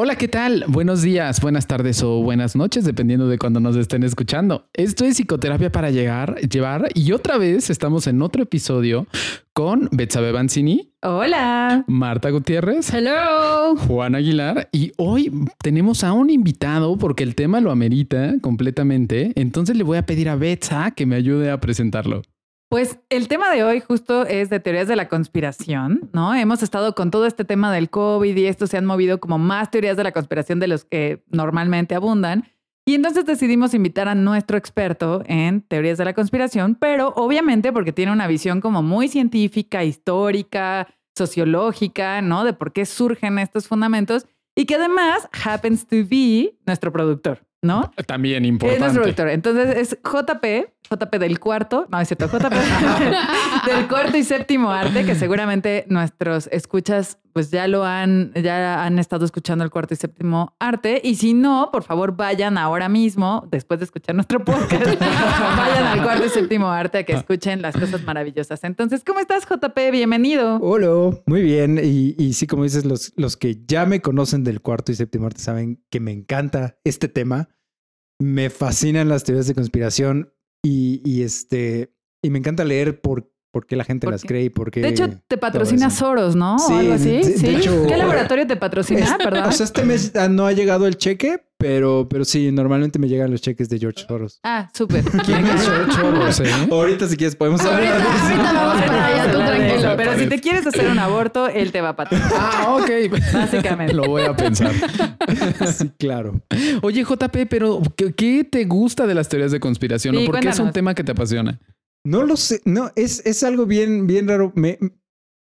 Hola, ¿qué tal? Buenos días, buenas tardes o buenas noches, dependiendo de cuando nos estén escuchando. Esto es Psicoterapia para llegar, llevar y otra vez estamos en otro episodio con Betsabe Banzini. Hola. Marta Gutiérrez. Hello. Juan Aguilar. Y hoy tenemos a un invitado porque el tema lo amerita completamente. Entonces le voy a pedir a Betsa que me ayude a presentarlo. Pues el tema de hoy justo es de teorías de la conspiración, ¿no? Hemos estado con todo este tema del COVID y esto se han movido como más teorías de la conspiración de los que normalmente abundan. Y entonces decidimos invitar a nuestro experto en teorías de la conspiración, pero obviamente porque tiene una visión como muy científica, histórica, sociológica, ¿no? De por qué surgen estos fundamentos y que además happens to be nuestro productor, ¿no? También importante. Es productor. Entonces es JP, JP del cuarto, no es cierto, JP del cuarto y séptimo arte, que seguramente nuestros escuchas pues ya lo han, ya han estado escuchando el cuarto y séptimo arte. Y si no, por favor vayan ahora mismo, después de escuchar nuestro podcast, vayan al cuarto y séptimo arte a que escuchen las cosas maravillosas. Entonces, ¿cómo estás, JP? Bienvenido. Hola, muy bien. Y, y sí, como dices, los, los que ya me conocen del cuarto y séptimo arte saben que me encanta este tema. Me fascinan las teorías de conspiración y, y este, y me encanta leer por por qué la gente ¿Por las qué? cree y por qué. De hecho, te patrocina. Soros, ¿no? Sí, o algo así. de- de ¿Sí? hecho- ¿Qué laboratorio te patrocina? Es- Perdón. O sea, este mes no ha llegado el cheque, pero, pero sí, normalmente me llegan los cheques de George Soros. ah, súper. ¿Quién es George Soros, eh? Ahorita, si quieres, podemos hablar Ahorita, vamos para allá, tú tranquilo. Pero si te quieres hacer un aborto, él te va a patrocinar. Ah, ok. Básicamente. Lo voy a pensar. Sí, claro. Oye, JP, pero ¿qué, qué te gusta de las teorías de conspiración? Sí, ¿O por qué es un tema que te apasiona? No lo sé, no, es, es algo bien, bien raro. Me,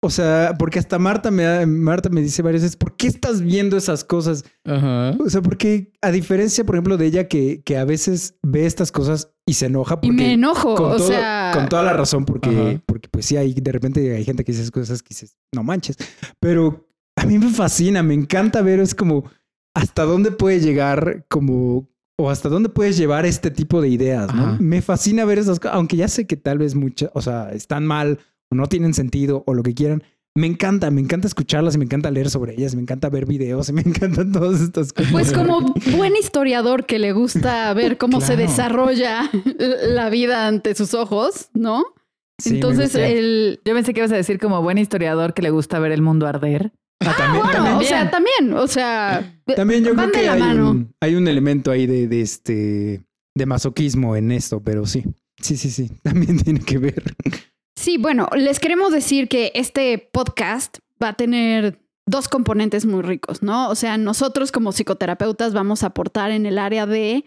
o sea, porque hasta Marta me, Marta me dice varias veces, ¿por qué estás viendo esas cosas? Ajá. O sea, porque a diferencia, por ejemplo, de ella que, que a veces ve estas cosas y se enoja Y porque... me enojo, con, o todo- sea... con toda la razón, porque, Ajá. porque pues sí, hay, de repente hay gente que dice esas cosas que dices, no manches. Pero a mí me fascina, me encanta ver, es como hasta dónde puede llegar como... O hasta dónde puedes llevar este tipo de ideas, ¿no? Ajá. Me fascina ver esas cosas, aunque ya sé que tal vez muchas, o sea, están mal o no tienen sentido o lo que quieran. Me encanta, me encanta escucharlas y me encanta leer sobre ellas, me encanta ver videos y me encantan todas estas cosas. Pues como buen historiador que le gusta ver cómo se desarrolla la vida ante sus ojos, ¿no? Sí, Entonces el... Yo pensé que ibas a decir como buen historiador que le gusta ver el mundo arder. Ah, también, Bueno, también. o sea, también, o sea... También yo van creo de que la hay mano. un, hay un elemento ahí de, de este de masoquismo en esto, pero sí. Sí, sí, sí. También tiene que ver. Sí, bueno, les queremos decir que este podcast va a tener dos componentes muy ricos, ¿no? O sea, nosotros como psicoterapeutas vamos a aportar en el área de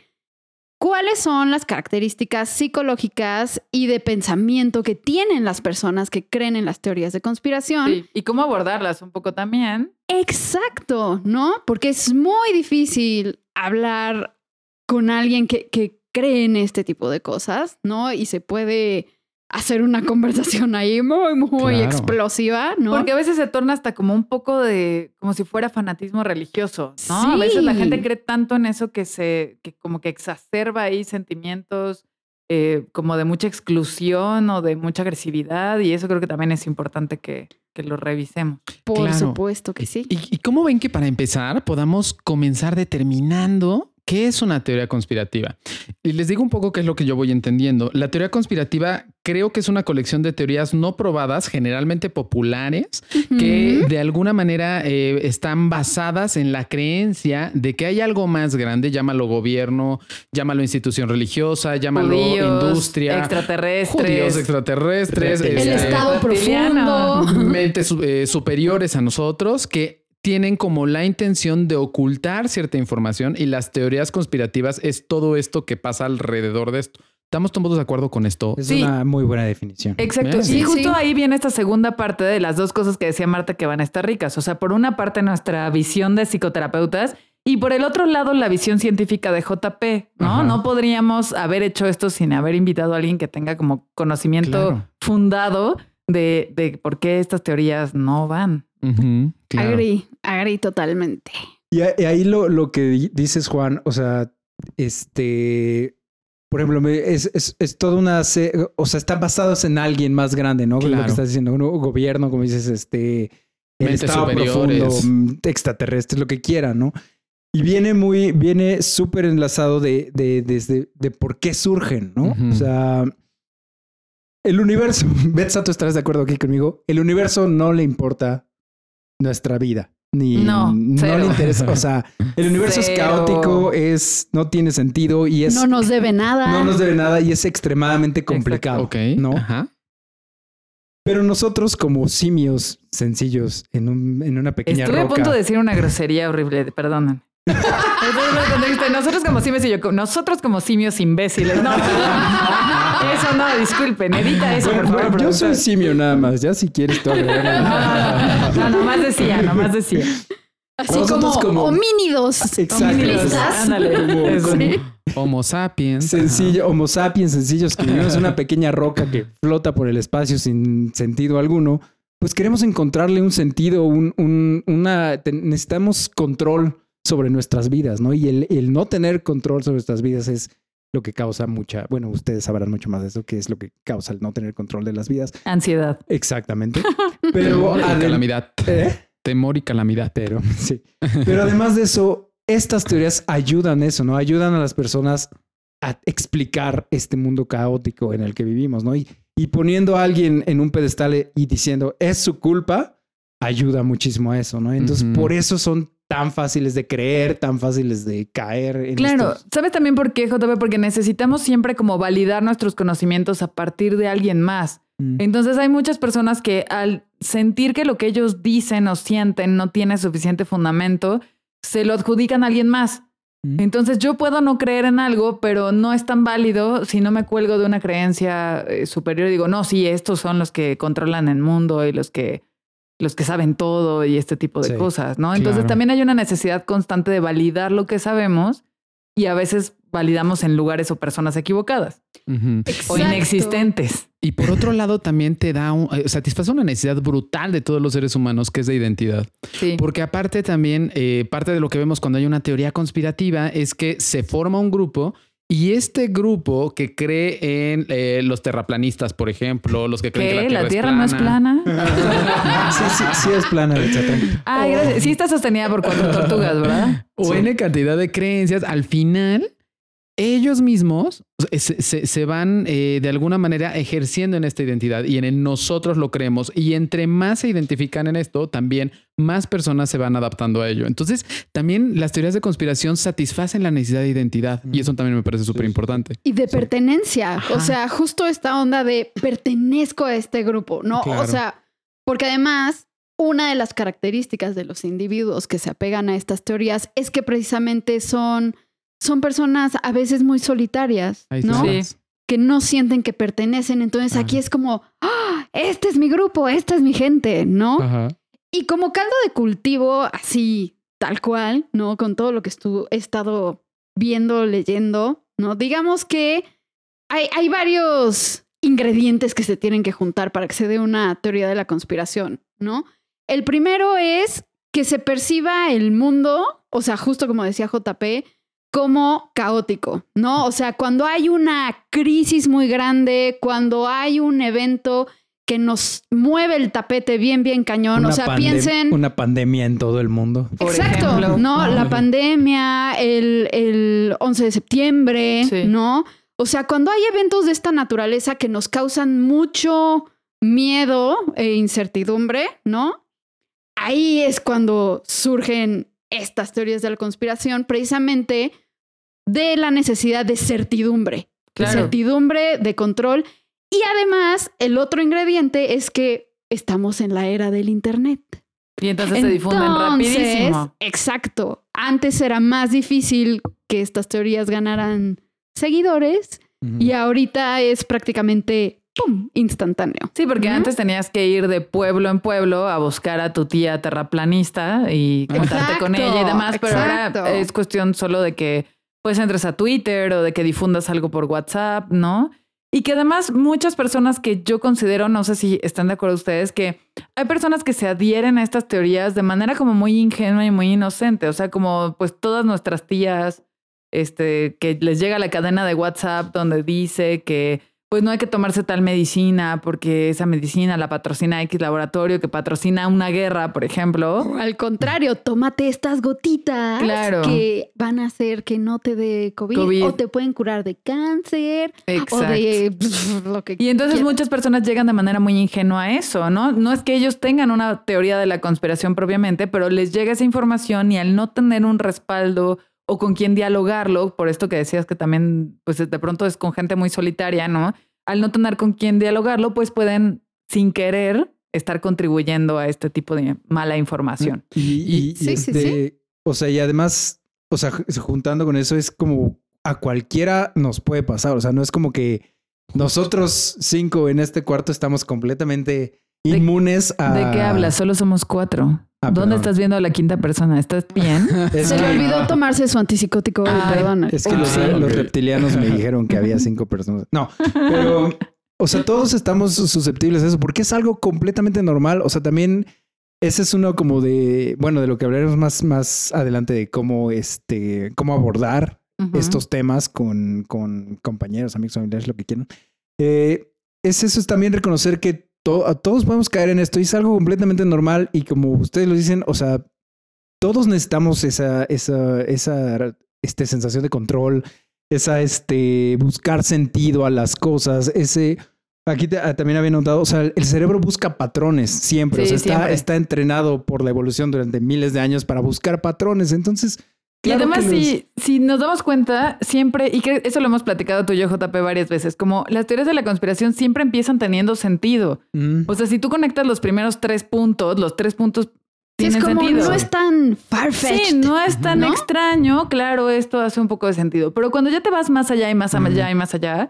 cuáles son las características psicológicas y de pensamiento que tienen las personas que creen en las teorías de conspiración. Sí. Y cómo abordarlas un poco también. Exacto, ¿no? Porque es muy difícil hablar con alguien que, que cree en este tipo de cosas, ¿no? Y se puede hacer una conversación ahí muy, muy Claro. explosiva, ¿no? Porque a veces se torna hasta como un poco de, como si fuera fanatismo religioso, ¿no? A veces la Sí. gente cree tanto en eso que se, que como que exacerba ahí sentimientos eh, como de mucha exclusión o de mucha agresividad y eso creo que también es importante que, que lo revisemos. Por Claro. supuesto que sí. ¿Y, y cómo ven que para empezar podamos comenzar determinando qué es una teoría conspirativa? Y les digo un poco qué es lo que yo voy entendiendo. La teoría conspirativa creo que es una colección de teorías no probadas, generalmente populares, que de alguna manera eh, están basadas en la creencia de que hay algo más grande, llámalo gobierno, llámalo institución religiosa, llámalo Judíos, industria, extraterrestres. judíos extraterrestres, El este, estado profundo. mentes eh, superiores a nosotros que tienen como la intención de ocultar cierta información y las teorías conspirativas es todo esto que pasa alrededor de esto. ¿Estamos todos de acuerdo con esto? Es Sí. una muy buena definición. Exacto. Y justo sí. ahí viene esta segunda parte de las dos cosas que decía Marta que van a estar ricas. O sea, por una parte nuestra visión de psicoterapeutas y por el otro lado la visión científica de JP, ¿no? Ajá. No podríamos haber hecho esto sin haber invitado a alguien que tenga como conocimiento Claro. fundado de, de por qué estas teorías no van. Ujú, claro. Agri, agri totalmente. Y, ahí lo, lo que di- dices, Juan, o sea, este. Por ejemplo, es, es, es toda una. O sea, están basados en alguien más grande, ¿no? Lo Claro. que estás diciendo, un gobierno, como dices, este. El Mentes estado superiores. profundo, mm, extraterrestres, lo que quieran, ¿no? Y viene muy, viene súper enlazado de, de, desde, de por qué surgen, ¿no? O sea, el universo, Betsa, tú estarás de acuerdo aquí conmigo, el universo no le importa nuestra vida. Ni, No, cero. le interesa. O sea, el universo Cero. es caótico, es, no tiene sentido y es, No nos debe nada. no nos debe nada y es extremadamente complicado. Ok. ¿no? Ajá. Pero nosotros como simios sencillos en, un, en una pequeña Estuve a roca. punto de decir una grosería horrible, perdóname. Nosotros como simios y yo, nosotros como simios imbéciles. No, eso no, disculpen, edita eso, Bueno, por favor. bueno, yo soy simio nada más, ya si quieres tú agregarle. No, nomás decía, nomás decía. Así como, como- homínidos. Exacto. Sí. Homo sapiens. Sencillo, homo sapiens sencillos que vivimos una pequeña roca que flota por el espacio sin sentido alguno, pues queremos encontrarle un sentido, un, un- una, te- necesitamos control sobre nuestras vidas, ¿no? Y el, el no tener control sobre nuestras vidas es lo que causa mucha, bueno, ustedes sabrán mucho más de eso, que es lo que causa el no tener control de las vidas. Ansiedad. Exactamente. Pero Temor y adem- calamidad. ¿Eh? Temor y calamidad. Pero sí. Pero además de eso, estas teorías ayudan eso, ¿no? Ayudan a las personas a explicar este mundo caótico en el que vivimos, ¿no? Y, y poniendo a alguien en un pedestal y diciendo es su culpa, ayuda muchísimo a eso, ¿no? Entonces, por eso son tan fáciles de creer, tan fáciles de caer en Claro, estos- ¿sabes también por qué, JP? Porque necesitamos siempre como validar nuestros conocimientos a partir de alguien más. Mm. Entonces hay muchas personas que al sentir que lo que ellos dicen o sienten no tiene suficiente fundamento, se lo adjudican a alguien más. Mm. Entonces yo puedo no creer en algo, pero no es tan válido si no me cuelgo de una creencia eh, superior y digo, no, sí, estos son los que controlan el mundo y los que, los que saben todo y este tipo de Sí, cosas, ¿no? Entonces claro. también hay una necesidad constante de validar lo que sabemos y a veces validamos en lugares o personas equivocadas o inexistentes. Y por otro lado, también te da un, eh, satisface una necesidad brutal de todos los seres humanos, que es de identidad. Sí. Porque aparte también, eh, parte de lo que vemos cuando hay una teoría conspirativa es que se forma un grupo y este grupo que cree en eh, los terraplanistas, por ejemplo, los que creen ¿Qué? que la ¿La Tierra, Tierra no es plana? sí, sí, sí es plana. Ay, gracias. Sí está sostenida por cuatro tortugas, ¿verdad? o Sí. N cantidad de creencias, al final ellos mismos se, se- se van eh, de alguna manera ejerciendo en esta identidad y en el nosotros lo creemos. Y entre más se identifican en esto, también más personas se van adaptando a ello. Entonces, también las teorías de conspiración satisfacen la necesidad de identidad y eso también me parece súper importante. Y de pertenencia. O sea, justo esta onda de pertenezco a este grupo, ¿no? Claro. O sea, porque además, una de las características de los individuos que se apegan a estas teorías es que precisamente son, son personas a veces muy solitarias, ¿no? Sí. Que no sienten que pertenecen. Entonces aquí es como, "Ah, este es mi grupo, esta es mi gente, ¿no? Ajá. Y como caldo de cultivo, así, tal cual, ¿no? Con todo lo que he estado viendo, leyendo, ¿no? Digamos que hay, hay varios ingredientes que se tienen que juntar para que se dé una teoría de la conspiración, ¿no? El primero es que se perciba el mundo, o sea, justo como decía JP, como caótico, ¿no? O sea, cuando hay una crisis muy grande, cuando hay un evento que nos mueve el tapete bien, bien cañón, o sea, piensen... Una pandemia en todo el mundo. Por Exacto, ejemplo. ¿no? Ah, La pandemia, el, el 11 de septiembre, Sí. ¿no? O sea, cuando hay eventos de esta naturaleza que nos causan mucho miedo e incertidumbre, ¿no? Ahí es cuando surgen estas teorías de la conspiración, precisamente de la necesidad de certidumbre, de Claro. certidumbre, de control. Y además, el otro ingrediente es que estamos en la era del Internet. Y entonces se difunden Entonces, rapidísimo. Exacto. Antes era más difícil que estas teorías ganaran seguidores y ahorita es prácticamente ¡pum! instantáneo. Sí, porque antes tenías que ir de pueblo en pueblo a buscar a tu tía terraplanista y contarte con ella y demás, pero exacto. ahora es cuestión solo de que pues entres a Twitter o de que difundas algo por WhatsApp, ¿no? Y que además muchas personas que yo considero, no sé si están de acuerdo ustedes, que hay personas que se adhieren a estas teorías de manera como muy ingenua y muy inocente, o sea, como pues todas nuestras tías, este, que les llega la cadena de WhatsApp donde dice que pues no hay que tomarse tal medicina porque esa medicina la patrocina X laboratorio que patrocina una guerra, por ejemplo. Al contrario, tómate estas gotitas Claro. que van a hacer que no te dé COVID, COVID. o te pueden curar de cáncer o Exacto. de lo que Y entonces quieras. muchas personas llegan de manera muy ingenua a eso, ¿no? No es que ellos tengan una teoría de la conspiración propiamente, pero les llega esa información y al no tener un respaldo o con quien dialogarlo, por esto que decías que también, pues de pronto es con gente muy solitaria, ¿no? Al no tener con quien dialogarlo, pues pueden, sin querer, estar contribuyendo a este tipo de mala información. Y, y- y Sí, sí, este, o sea, y además, o sea, ju- juntando con eso, es como a cualquiera nos puede pasar. O sea, no es como que nosotros cinco en este cuarto estamos completamente ¿De- inmunes a. ¿De qué hablas? Solo somos cuatro. Ah, ¿Dónde perdón. estás viendo a la quinta persona? ¿Estás bien? Es Se que, le olvidó tomarse su antipsicótico hoy, perdona. es que los, Sí. los reptilianos me dijeron que había cinco personas. No, pero, o sea, todos estamos susceptibles a eso porque es algo completamente normal. O sea, también ese es uno como de, bueno, de lo que hablaremos más, más adelante de cómo, este, cómo abordar Ujú. estos temas con, con compañeros, amigos, familiares, lo que quieran. Eh, es eso, es también reconocer que to- a todos podemos caer en esto y es algo completamente normal y como ustedes lo dicen, o sea, todos necesitamos esa, esa, esa este, sensación de control, esa, este, buscar sentido a las cosas, ese... Aquí te- ah, también había notado, o sea, el cerebro busca patrones siempre, Sí, o sea, está, siempre. está entrenado por la evolución durante miles de años para buscar patrones, entonces... Y además, si, si nos damos cuenta, siempre, y que eso lo hemos platicado tú y yo, JP, varias veces, como las teorías de la conspiración siempre empiezan teniendo sentido. Mm. O sea, si tú conectas los primeros tres puntos, los tres puntos Sí, es tienen como, sentido. no es tan far-fetched. Sí, no es tan ¿no? extraño, claro, esto hace un poco de sentido. Pero cuando ya te vas más allá y más allá y más allá,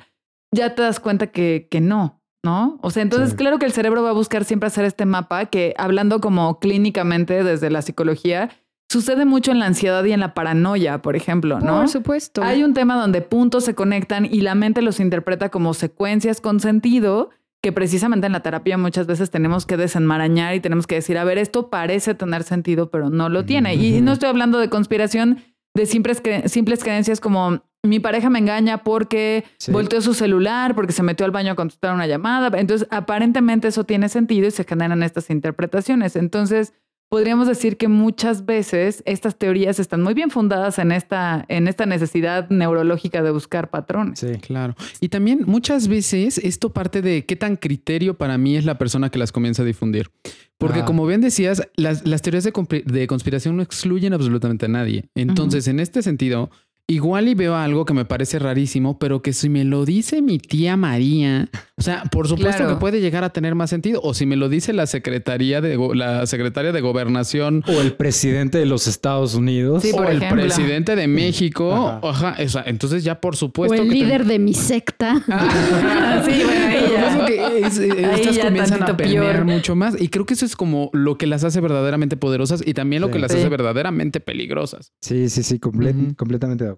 ya te das cuenta que, que no, ¿no? O sea, entonces Sí. claro que el cerebro va a buscar siempre hacer este mapa que, hablando como clínicamente desde la psicología, sucede mucho en la ansiedad y en la paranoia, por ejemplo, ¿no? Por supuesto. Hay un tema donde puntos se conectan y la mente los interpreta como secuencias con sentido, que precisamente en la terapia muchas veces tenemos que desenmarañar y tenemos que decir, a ver, esto parece tener sentido, pero no lo tiene. Y no estoy hablando de conspiración de simples, cre- simples creencias como mi pareja me engaña porque Sí. volteó su celular, porque se metió al baño a contestar una llamada. Entonces, aparentemente eso tiene sentido y se generan estas interpretaciones. Entonces, podríamos decir que muchas veces estas teorías están muy bien fundadas en esta, en esta necesidad neurológica de buscar patrones. Sí. Claro. Y también muchas veces esto parte de qué tan criterio para mí es la persona que las comienza a difundir. Porque Ah. como bien decías, las, las teorías de, de conspiración no excluyen absolutamente a nadie. Entonces, en este sentido, igual y veo algo que me parece rarísimo, pero que si me lo dice mi tía María, o sea, por supuesto Claro. que puede llegar a tener más sentido. O si me lo dice la secretaría de la secretaria de gobernación O el presidente de los Estados Unidos. Sí, o el ejemplo. presidente de México, Ajá. ajá, o sea, entonces ya por o supuesto el que ten- líder de mi secta. sí, bueno, ahí Por ya. eso que es- Ahí estas ya comienzan a permear peor. mucho más. Y creo que eso es como lo que las hace verdaderamente poderosas y también lo Sí. que las Sí. hace verdaderamente peligrosas. Sí, sí, sí, comple- completamente de acuerdo.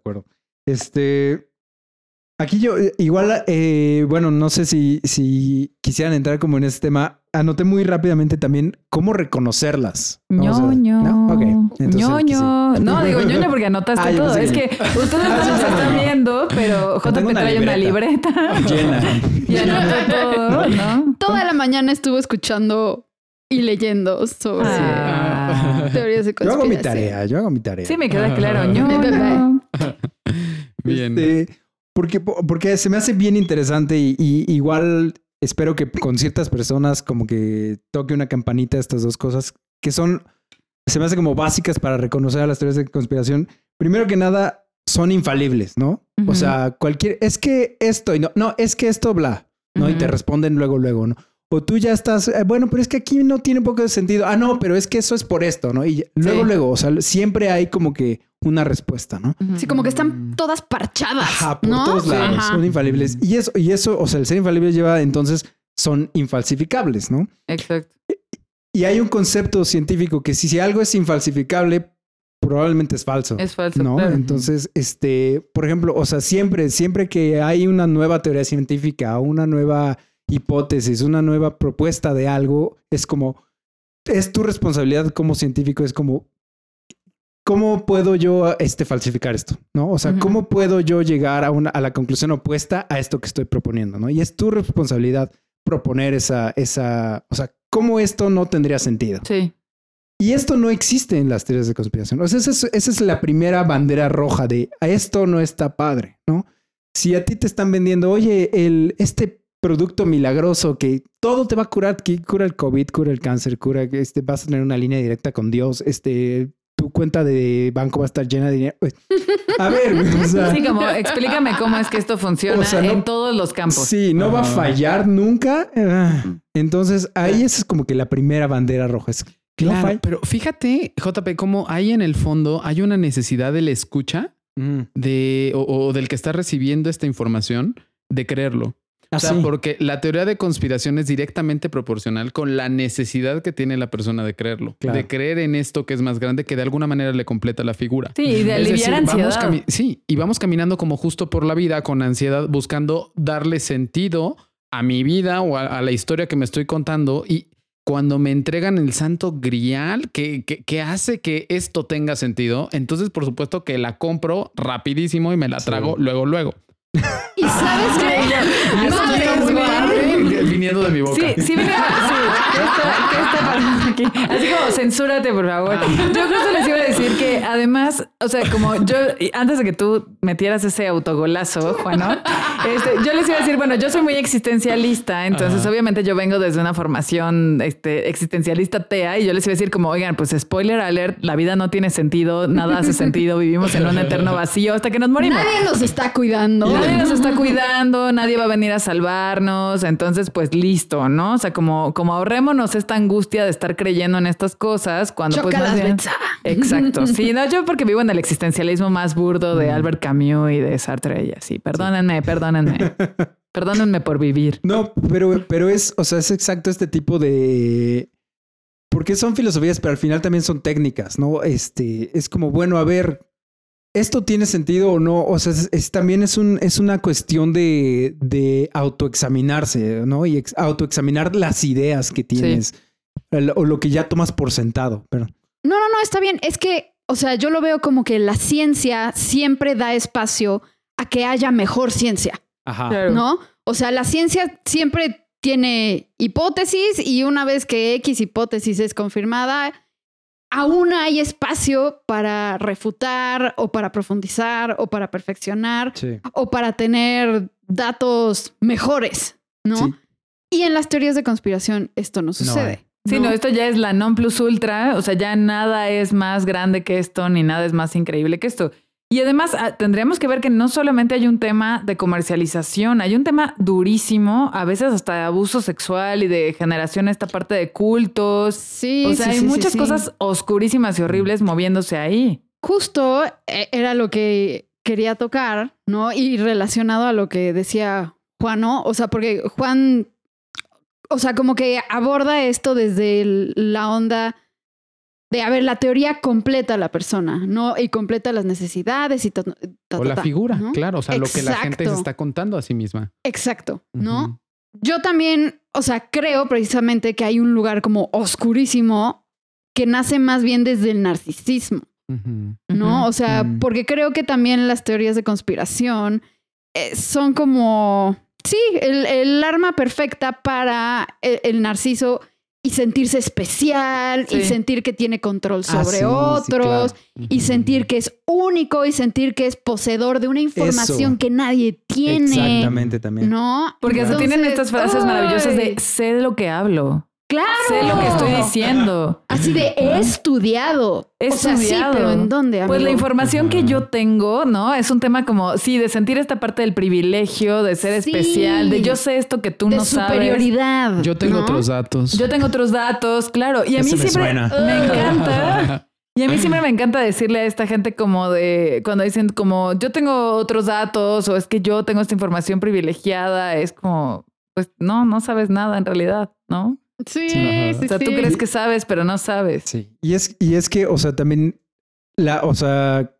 Este. Aquí yo, eh, igual, eh, bueno, no sé si, si quisieran entrar como en este tema. Anoté muy rápidamente también cómo reconocerlas. Ñoño. ¿no? Ok, entonces, ñoño. sí. No, digo ñoño porque anotaste Ah, todo. Es que- que ustedes no nos están viendo, pero JP una trae una libreta Llena. y anota todo, ¿no? Toda la mañana estuvo escuchando y leyendo sobre Ah. teorías de Yo hago mi tarea, yo hago mi tarea. Sí, me queda claro. Mi ñoño. Bien. Este, porque, porque se me hace bien interesante y, y igual espero que con ciertas personas como que toque una campanita estas dos cosas que son, se me hace como básicas para reconocer a las teorías de conspiración. Primero que nada, son infalibles, ¿no? O sea, cualquier, es que esto y no, no, es que esto bla, ¿no? Y te responden luego, luego, ¿no? O tú ya estás, eh, bueno, pero es que aquí no tiene un poco de sentido. Ah, no, pero es que eso es por esto, ¿no? Y luego, Sí. luego, o sea, siempre hay como que una respuesta, ¿no? Sí, como que están todas parchadas. Ajá, por ¿no? todos lados. Ajá. Son infalibles. Y eso, y eso, o sea, el ser infalible lleva entonces son infalsificables, ¿no? Exacto. Y hay un concepto científico que si, si algo es infalsificable, probablemente es falso. Es falso. ¿No? claro. Entonces, este, por ejemplo, o sea, siempre, siempre que hay una nueva teoría científica, una nueva hipótesis, una nueva propuesta de algo, es como, es tu responsabilidad como científico, es como, ¿cómo puedo yo este, falsificar esto? ¿No? O sea. ¿cómo puedo yo llegar a, una, a la conclusión opuesta a esto que estoy proponiendo? ¿no? Y es tu responsabilidad proponer esa, esa, o sea, ¿cómo esto no tendría sentido? Sí. Y esto no existe en las teorías de conspiración. O sea, esa es, esa es la primera bandera roja de "A esto no está padre, ¿no? Si a ti te están vendiendo, oye, el, este producto milagroso que todo te va a curar, que cura el COVID, cura el cáncer, cura, este, vas a tener una línea directa con Dios, este, tu cuenta de banco va a estar llena de dinero. A ver, o sea, Sí, como explícame cómo es que esto funciona O sea, no- en todos los campos. Sí, no va a fallar nunca. Entonces, ahí esa es como que la primera bandera roja. Es, Claro, pero fíjate, JP, cómo ahí en el fondo hay una necesidad de la escucha Mm. de, o, o del que está recibiendo esta información de creerlo. O sea, porque la teoría de conspiración es directamente proporcional con la necesidad que tiene la persona de creerlo, Claro. de creer en esto que es más grande, que de alguna manera le completa la figura. Sí, y de aliviar decir, ansiedad. vamos sí, y vamos caminando como justo por la vida con ansiedad, buscando darle sentido a mi vida o a, a la historia que me estoy contando. Y cuando me entregan el santo grial que, que, que hace que esto tenga sentido, entonces por supuesto que la compro rapidísimo y me la Sí. trago luego, luego. Y sabes qué? Madre, viniendo de mi boca. Sí, sí, venía, sí. ¿Qué está, qué está pasando aquí? Así como censúrate, por favor. Ah. Yo justo les iba a decir que además, o sea, como yo, antes de que tú metieras ese autogolazo, Juano, este, yo les iba a decir, bueno, yo soy muy existencialista, entonces Ajá. obviamente yo vengo desde una formación este, existencialista TEA y yo les iba a decir como, oigan, pues spoiler alert, la vida no tiene sentido, nada hace sentido, vivimos en un eterno vacío hasta que nos morimos. Nadie nos está cuidando. Nadie nos está cuidando, nadie va a venir a salvarnos, entonces pues listo, ¿no? O sea, como, como ahorrémonos esta angustia de estar creyendo en estas cosas cuando pues Chócalas, más bien-. Exacto, sí, no, yo porque vivo en el existencialismo más burdo de Albert Camus y de Sartre y así, perdónenme, perdónenme, perdónenme por vivir. No, pero, pero es, o sea, es exacto este tipo de. Porque son filosofías, pero al final también son técnicas, ¿no? Este, es como, bueno, a ver, ¿esto tiene sentido o no? O sea, es, es- también es, un, es una cuestión de, de autoexaminarse, ¿no? Y ex- autoexaminar las ideas que tienes el- o lo que ya tomas por sentado. Pero, No, no, no, está bien. Es que, o sea, yo lo veo como que la ciencia siempre da espacio a que haya mejor ciencia, ajá. Claro. ¿no? O sea, la ciencia siempre tiene hipótesis y una vez que X hipótesis es confirmada, aún hay espacio para refutar o para profundizar o para perfeccionar Sí. o para tener datos mejores, ¿no? Sí. Y en las teorías de conspiración esto no sucede. Sí, no, esto ya es la non plus ultra, o sea, ya nada es más grande que esto, ni nada es más increíble que esto. Y además ah, tendríamos que ver que no solamente hay un tema de comercialización, hay un tema durísimo, a veces hasta de abuso sexual y de generación esta parte de cultos. Sí, o sea, sí, hay sí, muchas sí. cosas oscurísimas y horribles moviéndose ahí. Justo eh, era lo que quería tocar, ¿no? Y relacionado a lo que decía Juan, ¿no? O sea, porque Juan, o sea, como que aborda esto desde el- la onda de, a ver, la teoría completa a la persona, ¿no? Y completa las necesidades y ta, ta, O ta, la ta, figura, ¿no? claro. O sea, lo que la gente se está contando a sí misma. Exacto, ¿no? Yo también, o sea, creo precisamente que hay un lugar como oscurísimo que nace más bien desde el narcisismo. ¿no? O sea, Mm. porque creo que también las teorías de conspiración eh, son como, sí, el, el arma perfecta para el, el narciso y sentirse especial y sentir que tiene control Ah, sobre sí, otros claro. y sentir que es único y sentir que es poseedor de una información Eso. que nadie tiene. Exactamente también. ¿No? Porque hasta tienen estas frases maravillosas de sé de lo que hablo, Claro. sé lo que estoy diciendo. Así de he estudiado. He o sea, sí, estudiado. pero ¿en dónde? Pues la amigo? información que yo tengo, ¿no? Es un tema como, sí, de sentir esta parte del privilegio, de ser Sí. especial, de yo sé esto que tú de no sabes. superioridad. Yo tengo ¿no? otros datos. Yo tengo otros datos, claro. Y a mí me siempre suena. me encanta. Y a mí siempre me encanta decirle a esta gente como de, cuando dicen como, yo tengo otros datos o es que yo tengo esta información privilegiada, es como, pues no, no sabes nada en realidad, ¿no? Sí, sí, O sea, tú sí. crees que sabes, pero no sabes. Sí. Y es, y es que, o sea, también la, o sea,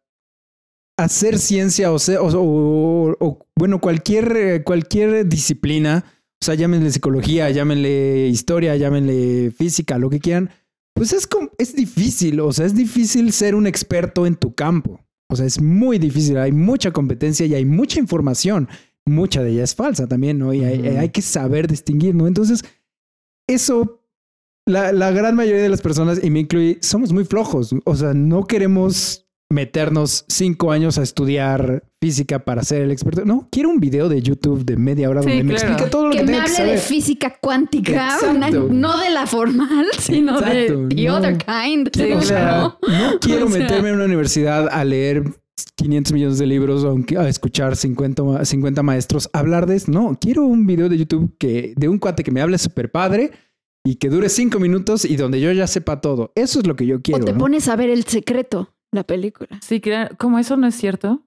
hacer ciencia o, sea, o, o- o, bueno, cualquier, cualquier disciplina, o sea, llámenle psicología, llámenle historia, llámenle física, lo que quieran, pues es, com- es difícil, o sea, es difícil ser un experto en tu campo. O sea, es muy difícil, hay mucha competencia y hay mucha información. Mucha de ella es falsa también, ¿no? Y hay, hay que saber distinguir, ¿no? Entonces, eso, la, la gran mayoría de las personas, y me incluye, somos muy flojos. O sea, no queremos meternos cinco años a estudiar física para ser el experto. No, quiero un video de YouTube de media hora Sí, donde me claro. explique todo lo que, Que me tengo que hable de saber. física cuántica, una- no de la formal, sino Exacto, de the no. other kind. Sí, O sea, claro. no quiero O sea- meterme en una universidad a leer 500 millones de libros o a escuchar 50, ma- 50 maestros hablar de eso. No, quiero un video de YouTube que, de un cuate que me hable súper padre y que dure cinco minutos y donde yo ya sepa todo. Eso es lo que yo O quiero. te ¿no? pones a ver el secreto, la película. Sí. ¿Cómo eso no es cierto?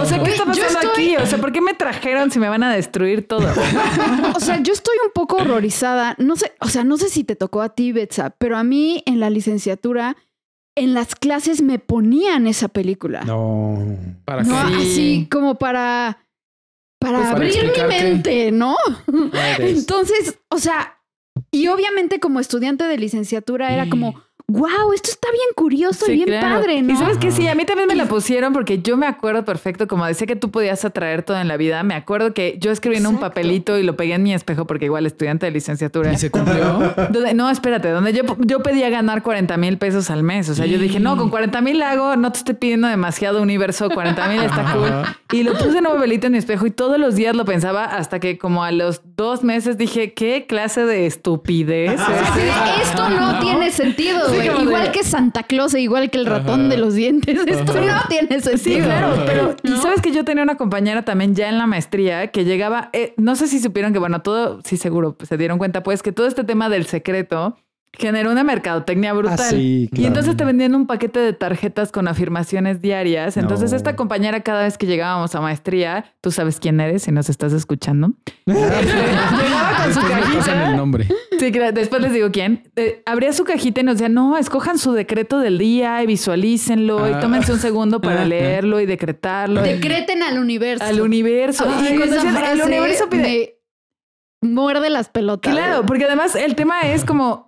O sea, ¿qué está pasando estoy- aquí? O sea, ¿por qué me trajeron si me van a destruir todo? O sea, yo estoy un poco horrorizada. No sé, o sea, no sé si te tocó a ti, Betsa, pero a mí en la licenciatura, en las clases me ponían esa película. No. ¿Para No, qué? Así como para para Pues para abrir mi qué. mente, ¿no? Entonces, o sea, y obviamente como estudiante de licenciatura era como, wow, esto está bien curioso y bien claro. padre, ¿no? Y sabes que sí, a mí también me la pusieron porque yo me acuerdo perfecto, como decía que tú podías atraer todo en la vida, me acuerdo que yo escribí en un papelito y lo pegué en mi espejo porque igual estudiante de licenciatura. ¿Y se cumplió? Donde- no, espérate, donde yo, yo pedía ganar 40 mil pesos al mes. O sea, yo dije, no, con 40 mil hago, no te estoy pidiendo demasiado universo, 40 mil está cool. Y lo puse en un papelito en mi espejo y todos los días lo pensaba hasta que como a los dos meses dije, ¿qué clase de estupidez es Sí, esta?" esto no, tiene sentido, Sí, güey. Igual de- que Santa Claus e igual que el ratón Ajá. de los dientes. Esto Ajá. no tiene sentido. Sí, claro, pero y sabes que yo tenía una compañera también ya en la maestría que llegaba, eh, no sé si supieron que, bueno, todo, sí seguro, pues, se dieron cuenta, pues que todo este tema del secreto generó una mercadotecnia brutal. Ah, sí, Y entonces te vendían un paquete de tarjetas con afirmaciones diarias. Entonces No. esta compañera cada vez que llegábamos a maestría, tú sabes quién eres si nos estás escuchando. Llegaba con su cajita. el nombre. Sí, después les digo quién. Eh, abría su cajita y nos decía, no, escojan su decreto del día y visualícenlo y Ah. tómense un segundo para leerlo y decretarlo. Decreten al universo. Al universo. Ay, y decías, el frase universo pide... me muerde las pelotas. Claro, porque además el tema es como...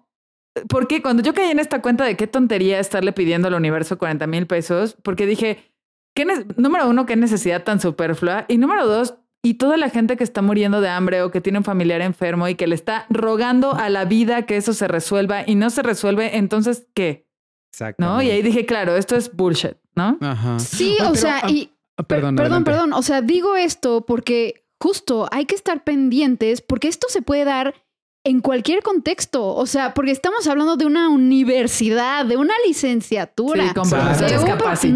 Porque cuando yo caí en esta cuenta de qué tontería estarle pidiendo al universo 40 mil pesos, porque dije, ¿qué número uno, qué necesidad tan superflua. Y número dos, y toda la gente que está muriendo de hambre o que tiene un familiar enfermo y que le está rogando a la vida que eso se resuelva y no se resuelve, entonces, ¿qué? ¿No? Y ahí dije, claro, esto es bullshit, ¿no? Ajá. Sí, o pero, sea, ah, y ah, Per- perdón, perdón, perdón. O sea, digo esto porque justo hay que estar pendientes porque esto se puede dar en cualquier contexto. O sea, porque estamos hablando de una universidad, de una licenciatura. Sí, con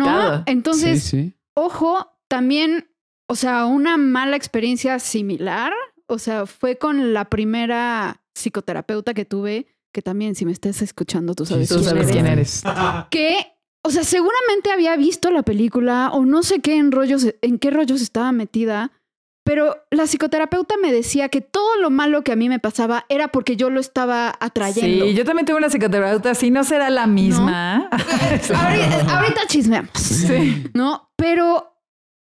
Claro. ¿no? Entonces, Sí, sí. ojo, también, o sea, una mala experiencia similar. O sea, fue con la primera psicoterapeuta que tuve, que también, si me estás escuchando, tú sabes, Tú quién sabes eres quién eres. que, o sea, seguramente había visto la película o no sé qué en rollos, en qué rollos estaba metida, pero la psicoterapeuta me decía que todo lo malo que a mí me pasaba era porque yo lo estaba atrayendo. Sí, yo también tuve una psicoterapeuta, así no será la misma. ahorita, ahorita chismeamos, Sí. ¿no? Pero,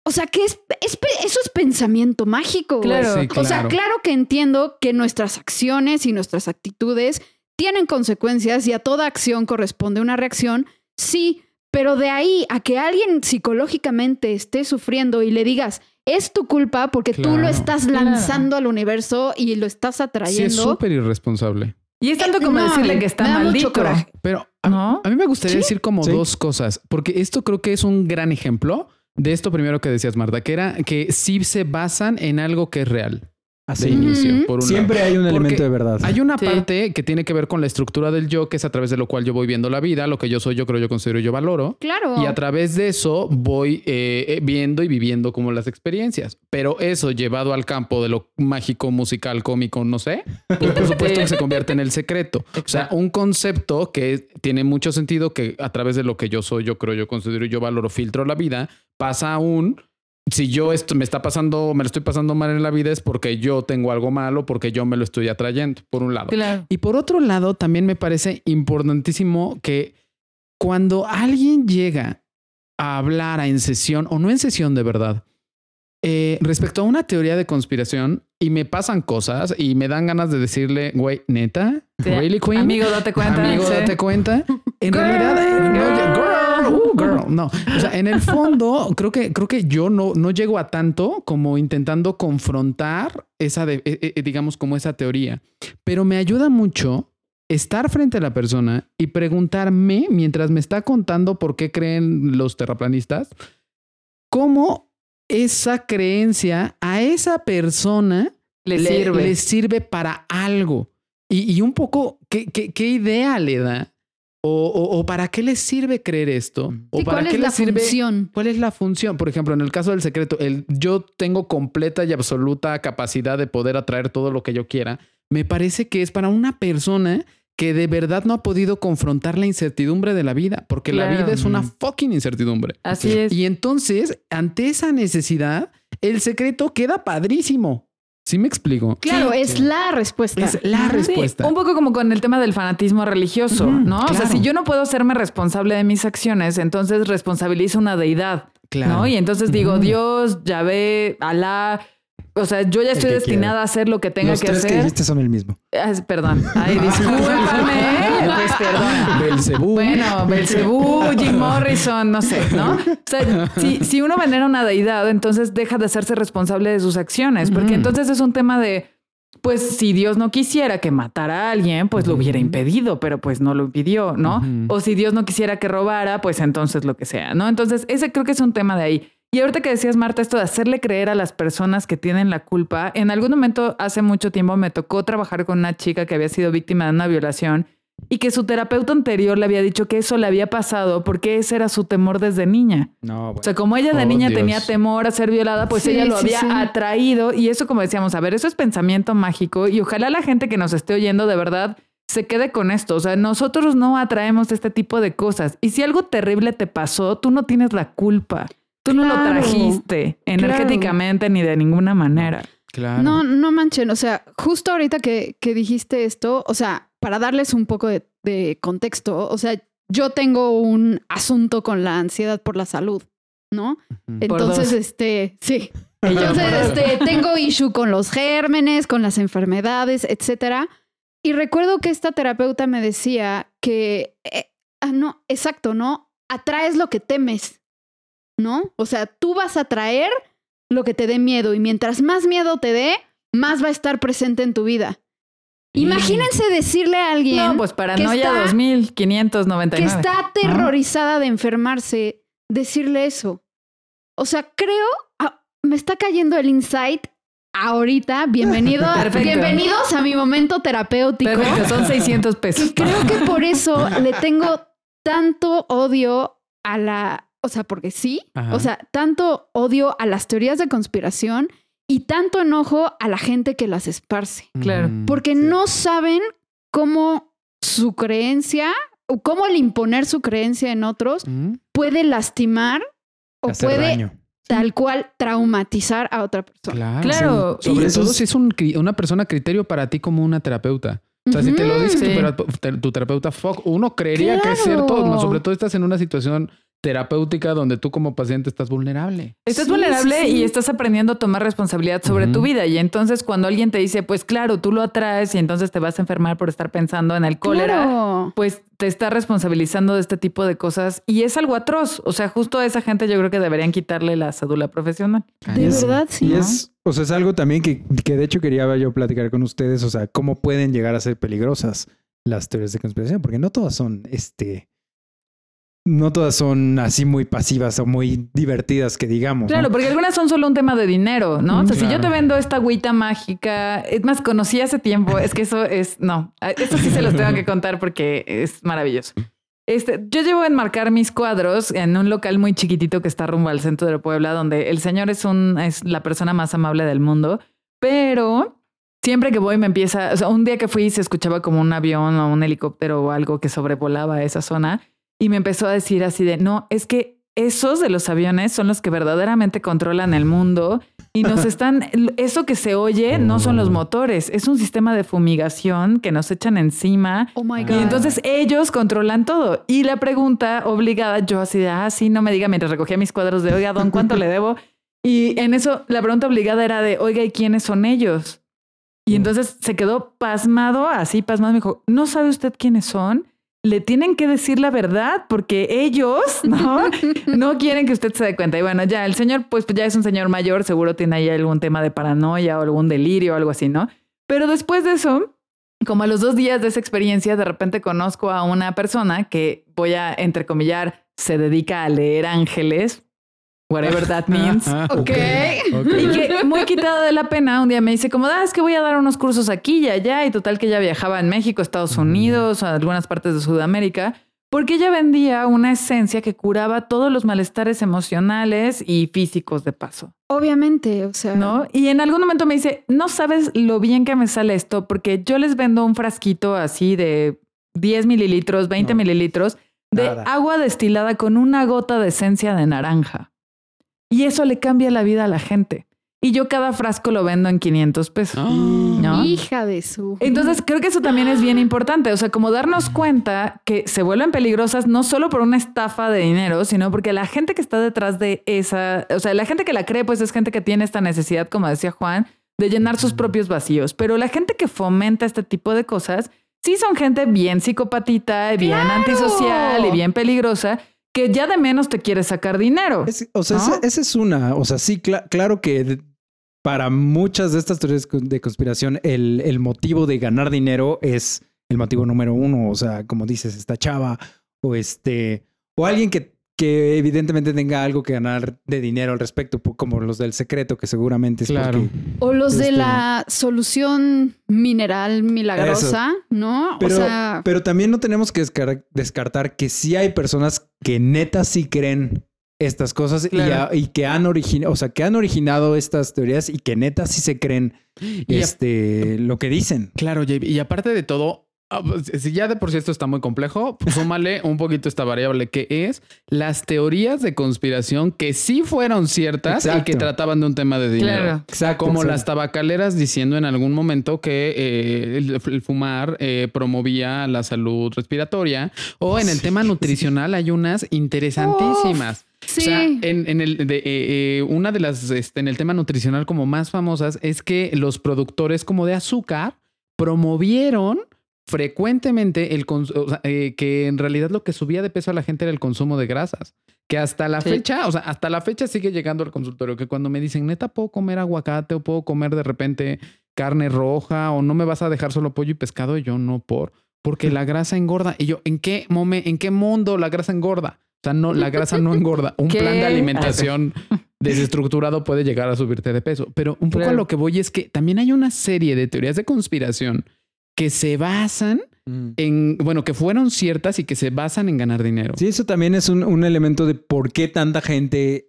o sea, que es, eso es pensamiento mágico. Claro. Sí, O sea, claro. claro que entiendo que nuestras acciones y nuestras actitudes tienen consecuencias y a toda acción corresponde una reacción, sí, pero de ahí a que alguien psicológicamente esté sufriendo y le digas, es tu culpa porque tú lo estás Claro. lanzando al universo y lo estás Sí, es atrayendo. súper irresponsable. Y es tanto Eh, como no, decirle que está maldito. coraje. Pero a, ¿No? a mí me gustaría Sí. decir como Sí. dos cosas, porque esto creo que es un gran ejemplo de esto primero que decías, Marta, que era que sí se basan en algo que es real de Así. inicio, Ujú. por un Siempre lado. hay un Porque elemento de verdad. Hay una Sí. parte que tiene que ver con la estructura del yo, que es a través de lo cual yo voy viendo la vida, lo que yo soy, yo creo, yo considero, yo valoro. Claro. Y a través de eso voy eh, eh, viendo y viviendo como las experiencias. Pero eso llevado al campo de lo mágico, musical, cómico, no sé, pues por supuesto que se convierte en el secreto. O sea, un concepto que tiene mucho sentido que a través de lo que yo soy, yo creo, yo considero, yo valoro, filtro la vida, pasa a un... Si yo esto me está pasando, me lo estoy pasando mal en la vida es porque yo tengo algo malo, porque yo me lo estoy atrayendo, por un lado. Claro. Y por otro lado, también me parece importantísimo que cuando alguien llega a hablar a en sesión o no en sesión de verdad, eh, respecto a una teoría de conspiración y me pasan cosas y me dan ganas de decirle, güey, neta, Sí, really queen, Amigo, date cuenta. amigo, Sí. date cuenta. en Girl. realidad, eh, no, Girl. Girl, uh, girl, no. O sea, en el fondo, creo que, creo que yo no, no llego a tanto como intentando confrontar esa, de- eh, eh, digamos, como esa teoría. Pero me ayuda mucho estar frente a la persona y preguntarme, mientras me está contando por qué creen los terraplanistas, cómo esa creencia a esa persona Le sirve. le sirve para algo. Y, y un poco, ¿qué, qué, qué idea le da? O, o- o para qué le sirve creer esto? ¿O Sí, para ¿Cuál qué es le la sirve? función? ¿Cuál es la función? Por ejemplo, en el caso del secreto, el yo tengo completa y absoluta capacidad de poder atraer todo lo que yo quiera. Me parece que es para una persona que de verdad no ha podido confrontar la incertidumbre de la vida, porque la vida es una fucking incertidumbre. Así es. Y entonces, ante esa necesidad, el secreto queda padrísimo. ¿Sí me explico? Claro, Sí. es la respuesta. Es la Sí, respuesta. un poco como con el tema del fanatismo religioso, ¿no? O sea, si yo no puedo hacerme responsable de mis acciones, entonces responsabilizo una deidad, Claro. ¿no? Y entonces digo, Ujú. Dios, Yahvé, Alá. O sea, yo ya estoy que destinada quiera. a hacer lo que tenga Los que tres que hacer. dijiste son el mismo. Ah, perdón. Ay, discúlpame. pues perdona. Belcebú. Bueno, Belcebú, Jim Morrison, no sé, ¿no? O sea, si, si uno venera una deidad, entonces deja de hacerse responsable de sus acciones, porque entonces es un tema de, pues si Dios no quisiera que matara a alguien, pues lo hubiera impedido, pero pues no lo impidió, ¿no? O si Dios no quisiera que robara, pues entonces lo que sea, ¿no? Entonces ese creo que es un tema de ahí. Y ahorita que decías, Marta, esto de hacerle creer a las personas que tienen la culpa, en algún momento hace mucho tiempo me tocó trabajar con una chica que había sido víctima de una violación y que su terapeuta anterior le había dicho que eso le había pasado porque ese era su temor desde niña. No, O sea, como ella de Oh, niña Dios. tenía temor a ser violada, pues Sí, ella lo sí, había sí. atraído y eso como decíamos, a ver, eso es pensamiento mágico y ojalá la gente que nos esté oyendo de verdad se quede con esto. O sea, nosotros no atraemos este tipo de cosas y si algo terrible te pasó, tú no tienes la culpa. Tú no lo trajiste energéticamente ni de ninguna manera. Claro. No, no manchen. O sea, justo ahorita que, que dijiste esto, o sea, para darles un poco de, de contexto, o sea, yo tengo un asunto con la ansiedad por la salud, ¿no? Por Entonces, dos. este, sí. Entonces, este, tengo issue con los gérmenes, con las enfermedades, etcétera. Y recuerdo que esta terapeuta me decía que, eh, ah, no, exacto, ¿no? Atraes lo que temes, ¿no? O sea, tú vas a atraer lo que te dé miedo y mientras más miedo te dé, más va a estar presente en tu vida. Imagínense decirle a alguien No, pues paranoia está- 2599. que está aterrorizada de enfermarse, decirle eso. O sea, creo, ah, me está cayendo el insight ahorita. Bienvenido, Perfecto. bienvenidos a mi momento terapéutico. Perfecto, son 600 pesos. Y creo que por eso le tengo tanto odio a la, o sea, porque sí, Ajá. o sea, tanto odio a las teorías de conspiración y tanto enojo a la gente que las esparce, Claro. Porque no saben cómo su creencia o cómo el imponer su creencia en otros puede lastimar o Hacer puede daño. tal cual traumatizar a otra persona. Claro. Claro. Sobre Y- todo si es un una persona criterio para ti como una terapeuta. O sea, si te lo dice tu tu, terapeuta, fuck, uno creería que es cierto, no, sobre todo estás en una situación terapéutica donde tú como paciente estás vulnerable. Estás Sí, vulnerable sí, sí. y estás aprendiendo a tomar responsabilidad sobre tu vida. Y entonces cuando alguien te dice, pues claro, tú lo atraes y entonces te vas a enfermar por estar pensando en el cólera, Claro. pues te está responsabilizando de este tipo de cosas y es algo atroz. O sea, justo a esa gente yo creo que deberían quitarle la cédula profesional. De Es- verdad, sí. Y ¿no? es, o sea, es algo también que, que de hecho quería yo platicar con ustedes, o sea, cómo pueden llegar a ser peligrosas las teorías de conspiración, porque no todas son, este, no todas son así muy pasivas o muy divertidas que digamos. ¿no? Claro, porque algunas son solo un tema de dinero, ¿no? O sea, si yo te vendo esta agüita mágica, es más, conocí hace tiempo, es que eso es, no, esto sí se los tengo que contar porque es maravilloso. Este, yo llevo a enmarcar mis cuadros en un local muy chiquitito que está rumbo al centro de Puebla, donde el señor es, un, es la persona más amable del mundo, pero siempre que voy me empieza, o sea, un día que fui se escuchaba como un avión o un helicóptero o algo que sobrevolaba esa zona y me empezó a decir así de, no, es que esos de los aviones son los que verdaderamente controlan el mundo y nos están, eso que se oye no son los motores, es un sistema de fumigación que nos echan encima Oh my y God. entonces ellos controlan todo. Y la pregunta obligada, yo así de, ah, sí, no me diga mientras recogía mis cuadros de, oiga, don, ¿cuánto le debo? Y en eso la pregunta obligada era de, oiga, ¿y quiénes son ellos? Y entonces se quedó pasmado, así pasmado, me dijo, ¿no sabe usted quiénes son? Le tienen que decir la verdad porque ellos no, no quieren que usted se dé cuenta. Y bueno, ya el señor, pues ya es un señor mayor, seguro tiene ahí algún tema de paranoia o algún delirio o algo así, ¿no? Pero después de eso, como a los dos días de esa experiencia, de repente conozco a una persona que voy a entrecomillar, se dedica a leer ángeles, whatever that means. Ok. Y que muy quitada de la pena, un día me dice como, ah, es que voy a dar unos cursos aquí y allá, y total que ella viajaba en México, Estados Unidos, a algunas partes de Sudamérica, porque ella vendía una esencia que curaba todos los malestares emocionales y físicos de paso, Obviamente, o sea. ¿no? Y en algún momento me dice, no sabes lo bien que me sale esto, porque yo les vendo un frasquito así de 10 mililitros, 20 No, mililitros de nada. agua destilada con una gota de esencia de naranja. Y eso le cambia la vida a la gente. Y yo cada frasco lo vendo en 500 pesos. Ah. ¿no? Hija de su. Entonces creo que eso también es bien importante, o sea, como darnos cuenta que se vuelven peligrosas no solo por una estafa de dinero, sino porque la gente que está detrás de esa, o sea, la gente que la cree, pues es gente que tiene esta necesidad, como decía Juan, de llenar sus propios vacíos, pero la gente que fomenta este tipo de cosas, sí son gente bien psicopatita, bien ¡Claro! antisocial y bien peligrosa, que ya de menos te quiere sacar dinero. Es- o sea, ¿No? esa, esa es una. O sea, sí, cla- claro que para muchas de estas teorías de conspiración, el, el motivo de ganar dinero es el motivo número uno. O sea, como dices, esta chava o este, o alguien que, que evidentemente tenga algo que ganar de dinero al respecto, como los del secreto, que seguramente es Claro. porque O los de Este- la solución mineral milagrosa, ¿no? Pero, o sea, pero también no tenemos que descar- descartar que sí hay personas que neta sí creen estas cosas y Claro. a- y, que han originado, o sea, que han originado estas teorías y que neta sí se creen Y este lo que dicen. Claro. Y aparte de todo, si ya de por sí esto está muy complejo, pues súmale un poquito esta variable que es las teorías de conspiración que sí fueron ciertas y que trataban de un tema de dinero. Claro. Exacto. Como las tabacaleras diciendo en algún momento que eh, el, el fumar eh, promovía la salud respiratoria. O en el tema nutricional hay unas interesantísimas. sí. O sea, en, en el de, eh, eh, una de las, este, en el tema nutricional como más famosas es que los productores como de azúcar promovieron frecuentemente el eh, que en realidad lo que subía de peso a la gente era el consumo de grasas. Que hasta la Sí. fecha, o sea, hasta la fecha sigue llegando al consultorio que cuando me dicen, neta, puedo comer aguacate o puedo comer de repente carne roja o no me vas a dejar solo pollo y pescado, y yo no por, porque la grasa engorda. Y yo, ¿en qué momen, en qué mundo la grasa engorda? O sea, no, la grasa no engorda. Un ¿Qué? plan de alimentación desestructurado puede llegar a subirte de peso. Pero un poco a lo que voy es que también hay una serie de teorías de conspiración que se basan mm. en, bueno, que fueron ciertas y que se basan en ganar dinero. Sí, eso también es un, un elemento de por qué tanta gente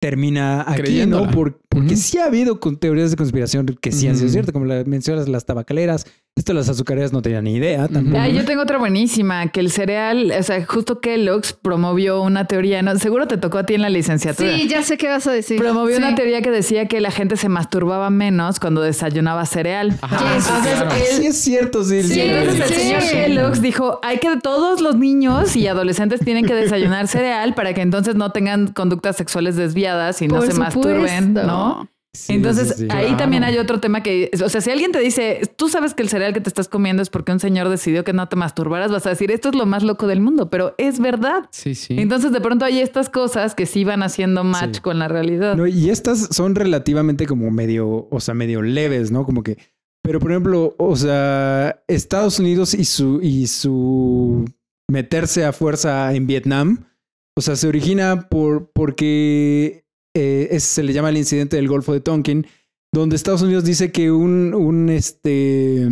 termina aquí, Creyéndola. ¿no? Por- porque sí ha habido con teorías de conspiración que sí han sido Ujú. ciertas, como la mencionas las tabacaleras. Esto de las azucareras no tenía ni idea tampoco. Ay, yo tengo otra buenísima, que el cereal, o sea, justo Kellogg's promovió una teoría, ¿no? Seguro te tocó a ti en la licenciatura. sí, ya sé qué vas a decir. Promovió Sí. una teoría que decía que la gente se masturbaba menos cuando desayunaba cereal. Ajá, sí, Entonces, claro. él- Sí es cierto, sí. Sí, sí. entonces el señor Kellogg's dijo, hay que todos los niños y adolescentes tienen que desayunar cereal para que entonces no tengan conductas sexuales desviadas y no Por se masturben, supuesto. ¿No? Sí, Entonces, sí, sí. ahí Claro. también hay otro tema que, o sea, si alguien te dice, tú sabes que el cereal que te estás comiendo es porque un señor decidió que no te masturbaras, vas a decir, esto es lo más loco del mundo, pero es verdad. Sí, sí. Entonces, de pronto hay estas cosas que sí van haciendo match con la realidad. No, y estas son relativamente como medio, o sea, medio leves, ¿no? Como que, pero por ejemplo, o sea, Estados Unidos y su, y su meterse a fuerza en Vietnam, o sea, se origina por, porque eh, es- se le llama el incidente del Golfo de Tonkin, donde Estados Unidos dice que un, un, este,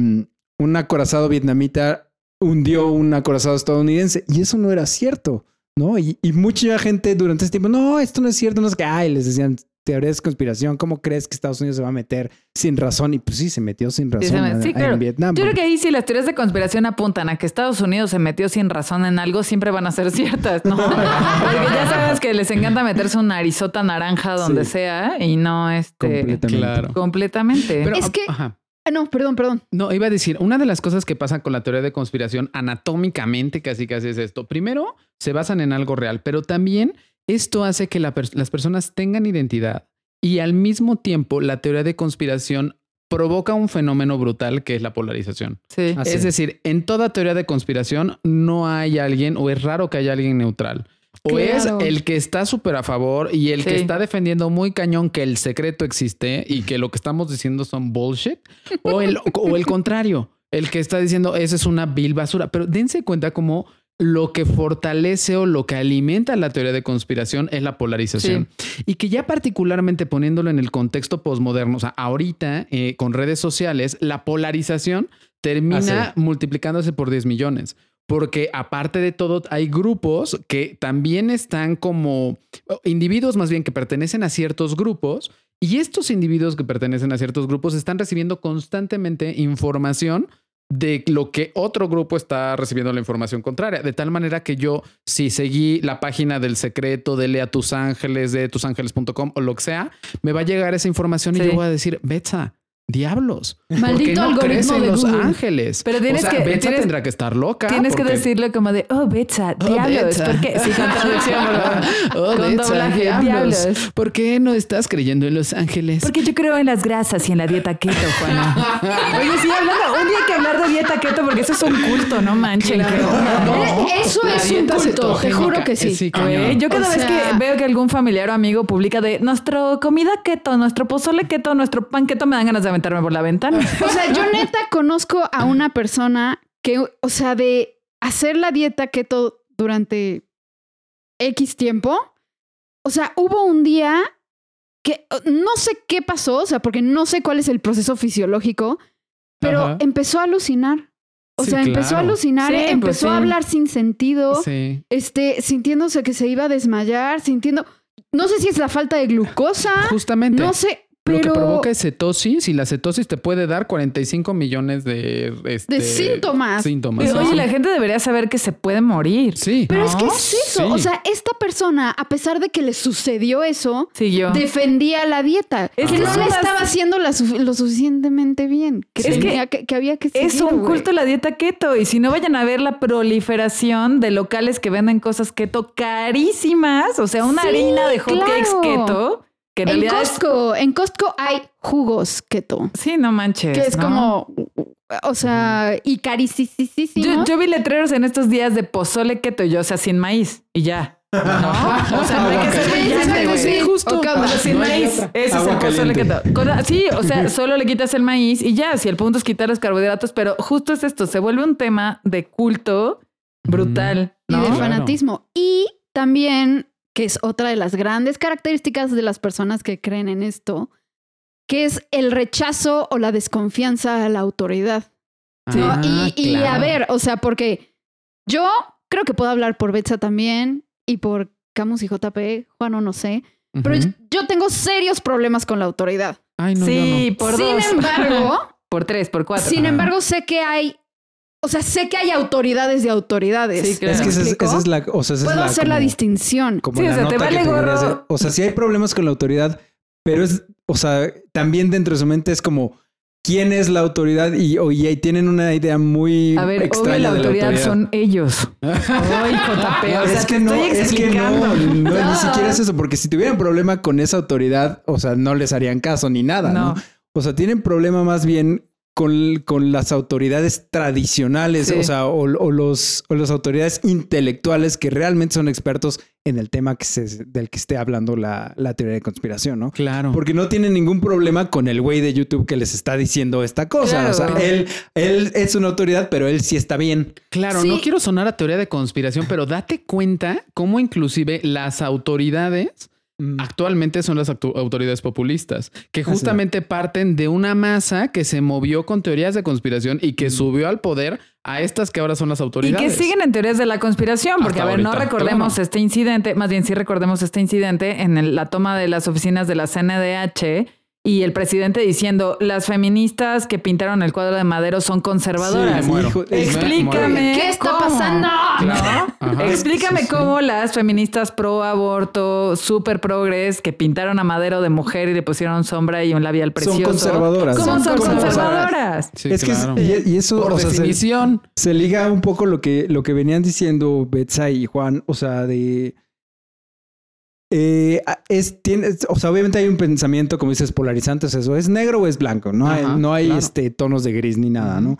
un acorazado vietnamita hundió un acorazado estadounidense y eso no era cierto. ¿no? Y, y mucha gente durante ese tiempo, no, esto no es cierto, no es que, ay, les decían teorías de conspiración, ¿cómo crees que Estados Unidos se va a meter sin razón? Y pues sí, se metió sin razón me- sí, a- claro. en Vietnam. Yo creo que ahí si las teorías de conspiración apuntan a que Estados Unidos se metió sin razón en algo, siempre van a ser ciertas, ¿no? Porque ya sabes que les encanta meterse un narizota naranja donde Sí. sea y no este Completamente. Claro. completamente. Pero, Es que- ajá. Ah, No, perdón, perdón. No, iba a decir, una de las cosas que pasan con la teoría de conspiración anatómicamente casi casi es esto. Primero, se basan en algo real, pero también esto hace que la las personas tengan identidad y al mismo tiempo la teoría de conspiración provoca un fenómeno brutal que es la polarización. Sí. Ah, Es sí. decir, en toda teoría de conspiración no hay alguien o es raro que haya alguien neutral. O Claro. es el que está súper a favor y el que está defendiendo muy cañón que el secreto existe y que lo que estamos diciendo son bullshit. O el, o el contrario, el que está diciendo eso es una vil basura. Pero dense cuenta como lo que fortalece o lo que alimenta la teoría de conspiración es la polarización. Y que ya particularmente poniéndolo en el contexto postmoderno, o sea, ahorita eh, con redes sociales, la polarización termina Ah, sí. multiplicándose por 10 millones. Porque aparte de todo, hay grupos que también están como individuos más bien que pertenecen a ciertos grupos y estos individuos que pertenecen a ciertos grupos están recibiendo constantemente información de lo que otro grupo está recibiendo la información contraria. De tal manera que yo, si seguí la página del secreto de Lea Tus Ángeles, de tusangeles.com o lo que sea, me va a llegar esa información y yo voy a decir, Betsa, diablos. ¿por qué Maldito no algoritmo en de los Google. ángeles? Pero tienes o sea, que- Betsa tienes- tendrá que estar loca. Tienes que decirlo como de, oh, Betsa, Oh, diablos. Betsa. ¿Por qué? Sí, con traducción. Oh, Con Betsa, doblaje, diablos. diablos. ¿Por qué no estás creyendo en los ángeles? Porque yo creo en las grasas y en la dieta keto, Juana. Oye, sí, hablando, un día hay que hablar de dieta keto porque eso es un culto, no manchen. Claro. qué onda, ¿no? No, Eso la es un culto, te juro que sí. yo cada O vez que veo que algún familiar o amigo publica de nuestro comida keto, nuestro pozole keto, nuestro pan keto, me dan ganas de aventarme por la ventana. O sea, yo neta conozco a una persona que, o sea, de hacer la dieta keto durante X tiempo. O sea, hubo un día que no sé qué pasó, o sea, porque no sé cuál es el proceso fisiológico, pero Ajá. empezó a alucinar. O Sí, sea, empezó a alucinar, Sí, pues empezó a hablar sin sentido, este, sintiéndose que se iba a desmayar, sintiendo, no sé si es la falta de glucosa, Justamente. no sé, Lo que provoca es cetosis y la cetosis te puede dar 45 millones de, este, de síntomas. síntomas. Pero, oye, la gente debería saber que se puede morir. Sí. Pero es que ¿No? es eso. Sí. O sea, esta persona, a pesar de que le sucedió eso, Siguió. defendía la dieta. Es que no es le estaba haciendo la su- lo suficientemente bien. Que, Es que tenía que, que había que Es seguir, un güey. culto la dieta keto. Y si no vayan a ver la proliferación de locales que venden cosas keto carísimas, o sea, una Sí, harina de hotcakes claro. keto, que en, En realidad es- Costco, en Costco hay jugos keto. Sí, no manches. Que es ¿no? como, o sea, y carísimos. Yo, yo vi letreros en estos días de pozole keto y yo, o sea, sin maíz y ya. ¿No? O sea, no hay que ser Sí, brillante, justo. sin maíz. Ese es el pozole keto. Con- Sí, o sea, solo le quitas el maíz y ya. Si el punto es quitar los carbohidratos, pero justo es esto, se vuelve un tema de culto brutal. y ¿no? de fanatismo. Y también, que es otra de las grandes características de las personas que creen en esto, que es el rechazo o la desconfianza a la autoridad. Ah, y, y a ver, o sea, porque yo creo que puedo hablar por Betsa también y por Camus y JP, Juan o no sé, pero yo tengo serios problemas con la autoridad. Ay, no, sí, yo no. por Sin dos. embargo, por tres, por cuatro. sin embargo, sé que hay, o sea, sé que hay autoridades de autoridades. Sí, claro. Es que esa ¿Me es, explico? esa es la, o sea, esa es Puedo la hacer la como- distinción. como Sí, o la sea, te nota vale gorro. O sea, sí hay problemas con la autoridad, pero es, o sea, también dentro de su mente es como quién es la autoridad y, o- y ahí tienen una idea muy A ver, obvio extraña la de la autoridad, autoridad. son ellos. Ay, JP, o sea, es que no, estoy es que no, explicando. no, No. ni siquiera es eso, porque si tuvieran problema con esa autoridad, o sea, no les harían caso ni nada, ¿no? No. O sea, tienen problema más bien con, con las autoridades tradicionales, Sí. o sea, o, o los, o las autoridades intelectuales que realmente son expertos en el tema que se, del que esté hablando la, la teoría de conspiración, ¿no? Claro. Porque no tienen ningún problema con el güey de YouTube que les está diciendo esta cosa. Claro. O sea, él, él es una autoridad, pero él sí está bien. Claro, Sí. no quiero sonar a teoría de conspiración, pero date cuenta cómo inclusive las autoridades. Actualmente son las autoridades populistas, que justamente parten de una masa que se movió con teorías de conspiración y que subió al poder a estas que ahora son las Y autoridades. que siguen en teorías de la conspiración, porque Hasta a ver, no recordemos claro. este incidente, más bien sí recordemos este incidente en el- la toma de las oficinas de la CNDH y el presidente diciendo, las feministas que pintaron el cuadro de Madero son conservadoras. Sí, muero. hijo- Explícame. ¿Qué está cómo. pasando? ¿No? Explícame Sí, sí. cómo las feministas pro aborto, super progres, que pintaron a Madero de mujer y le pusieron sombra y un labial precioso. Son conservadoras. ¿Cómo son, Son conservadoras? Sí, es claro. que es- y, y eso Por o sea, se- definición. se, liga un poco lo que, lo que venían diciendo Betsa y Juan, o sea, de... eh, es, tiene, o sea, obviamente hay un pensamiento, como dices, polarizante, eso es negro o es blanco, no hay, no hay claro. este, tonos de gris ni nada, ¿no?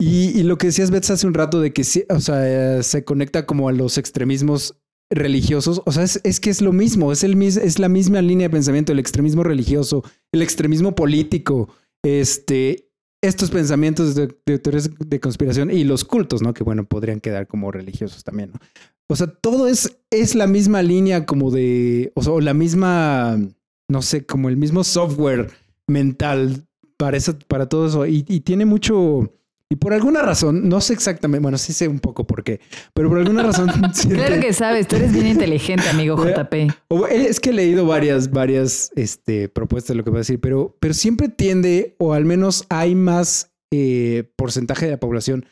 Y, y lo que decías, Bets, hace un rato de que sí, o sea, se conecta como a los extremismos religiosos, o sea, es, es que es lo mismo, es, el, es la misma línea de pensamiento, el extremismo religioso, el extremismo político, este, estos pensamientos de, de teorías de conspiración y los cultos, ¿no? Que bueno, podrían quedar como religiosos también, ¿no? O sea, todo es, es la misma línea como de, o sea, o la misma, no sé, como el mismo software mental para eso, para todo eso. Y, y tiene mucho, y por alguna razón, no sé exactamente, bueno, sí sé un poco por qué, pero por alguna razón siente- Claro que sabes, tú eres bien inteligente, amigo JP. o- es que he leído varias, varias este, propuestas de lo que voy a decir, pero, pero siempre tiende, o al menos hay más eh, porcentaje de la población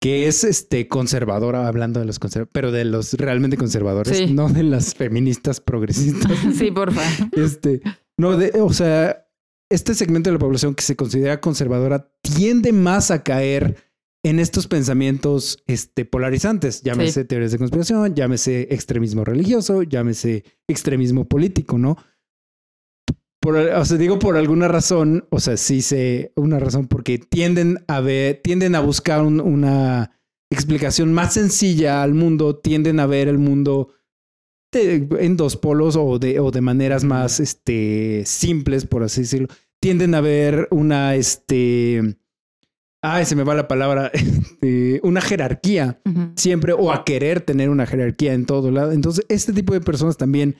que es este conservadora, hablando de los conservadores, pero de los realmente conservadores, Sí. no de las feministas progresistas. Sí, porfa. Este, no, de, o sea, este segmento de la población que se considera conservadora tiende más a caer en estos pensamientos este, polarizantes. Llámese teorías de conspiración, llámese extremismo religioso, llámese extremismo político, ¿no? Por, o sea, digo por alguna razón, o sea, sí sé una razón porque tienden a ver, tienden a buscar un- una explicación más sencilla al mundo, tienden a ver el mundo de- en dos polos o de, o de maneras más este, simples, por así decirlo. Tienden a ver una, este, ay, se me va la palabra, este, una jerarquía siempre o a querer tener una jerarquía en todo lado. Entonces, este tipo de personas también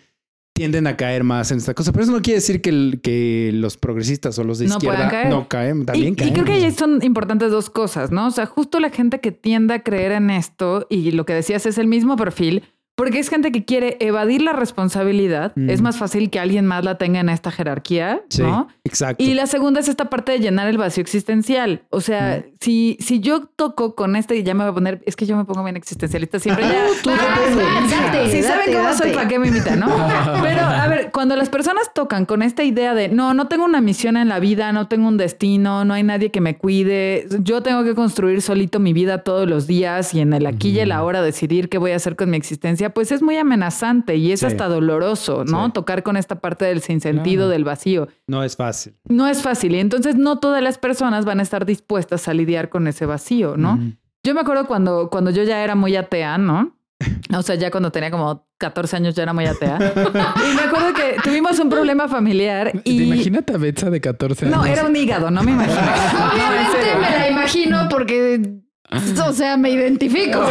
tienden a caer más en esta cosa. Pero eso no quiere decir que, el- que los progresistas o los de No izquierda caer. no caen, Y, también y caen. creo que ahí son importantes dos cosas, ¿no? O sea, justo la gente que tiende a creer en esto y lo que decías es el mismo perfil, porque es gente que quiere evadir la responsabilidad. Mm. Es más fácil que alguien más la tenga en esta jerarquía, Sí, ¿no? exacto. Y la segunda es esta parte de llenar el vacío existencial. O sea, si, si yo toco con este, y ya me voy a poner, es que yo me pongo bien existencialista siempre. Ya, Tú, date, si saben date, cómo soy, date. ¿para qué me invitan, no? Pero a ver, cuando las personas tocan con esta idea de no, no tengo una misión en la vida, no tengo un destino, no hay nadie que me cuide, yo tengo que construir solito mi vida todos los días y en el aquí y el ahora decidir qué voy a hacer con mi existencia, pues es muy amenazante y es Sí. hasta doloroso, ¿no? Sí. Tocar con esta parte del sinsentido, Claro. del vacío. No es fácil. No es fácil y entonces no todas las personas van a estar dispuestas a lidiar con ese vacío, ¿no? Yo me acuerdo cuando, cuando yo ya era muy atea, ¿no? O sea, ya cuando tenía como 14 años ya era muy atea. Y me acuerdo que tuvimos un problema familiar ¿Te y... Imagínate a Betsa de 14 años. No, era un hígado, no me imagino. No, en Obviamente me la imagino porque, o sea, me identifico.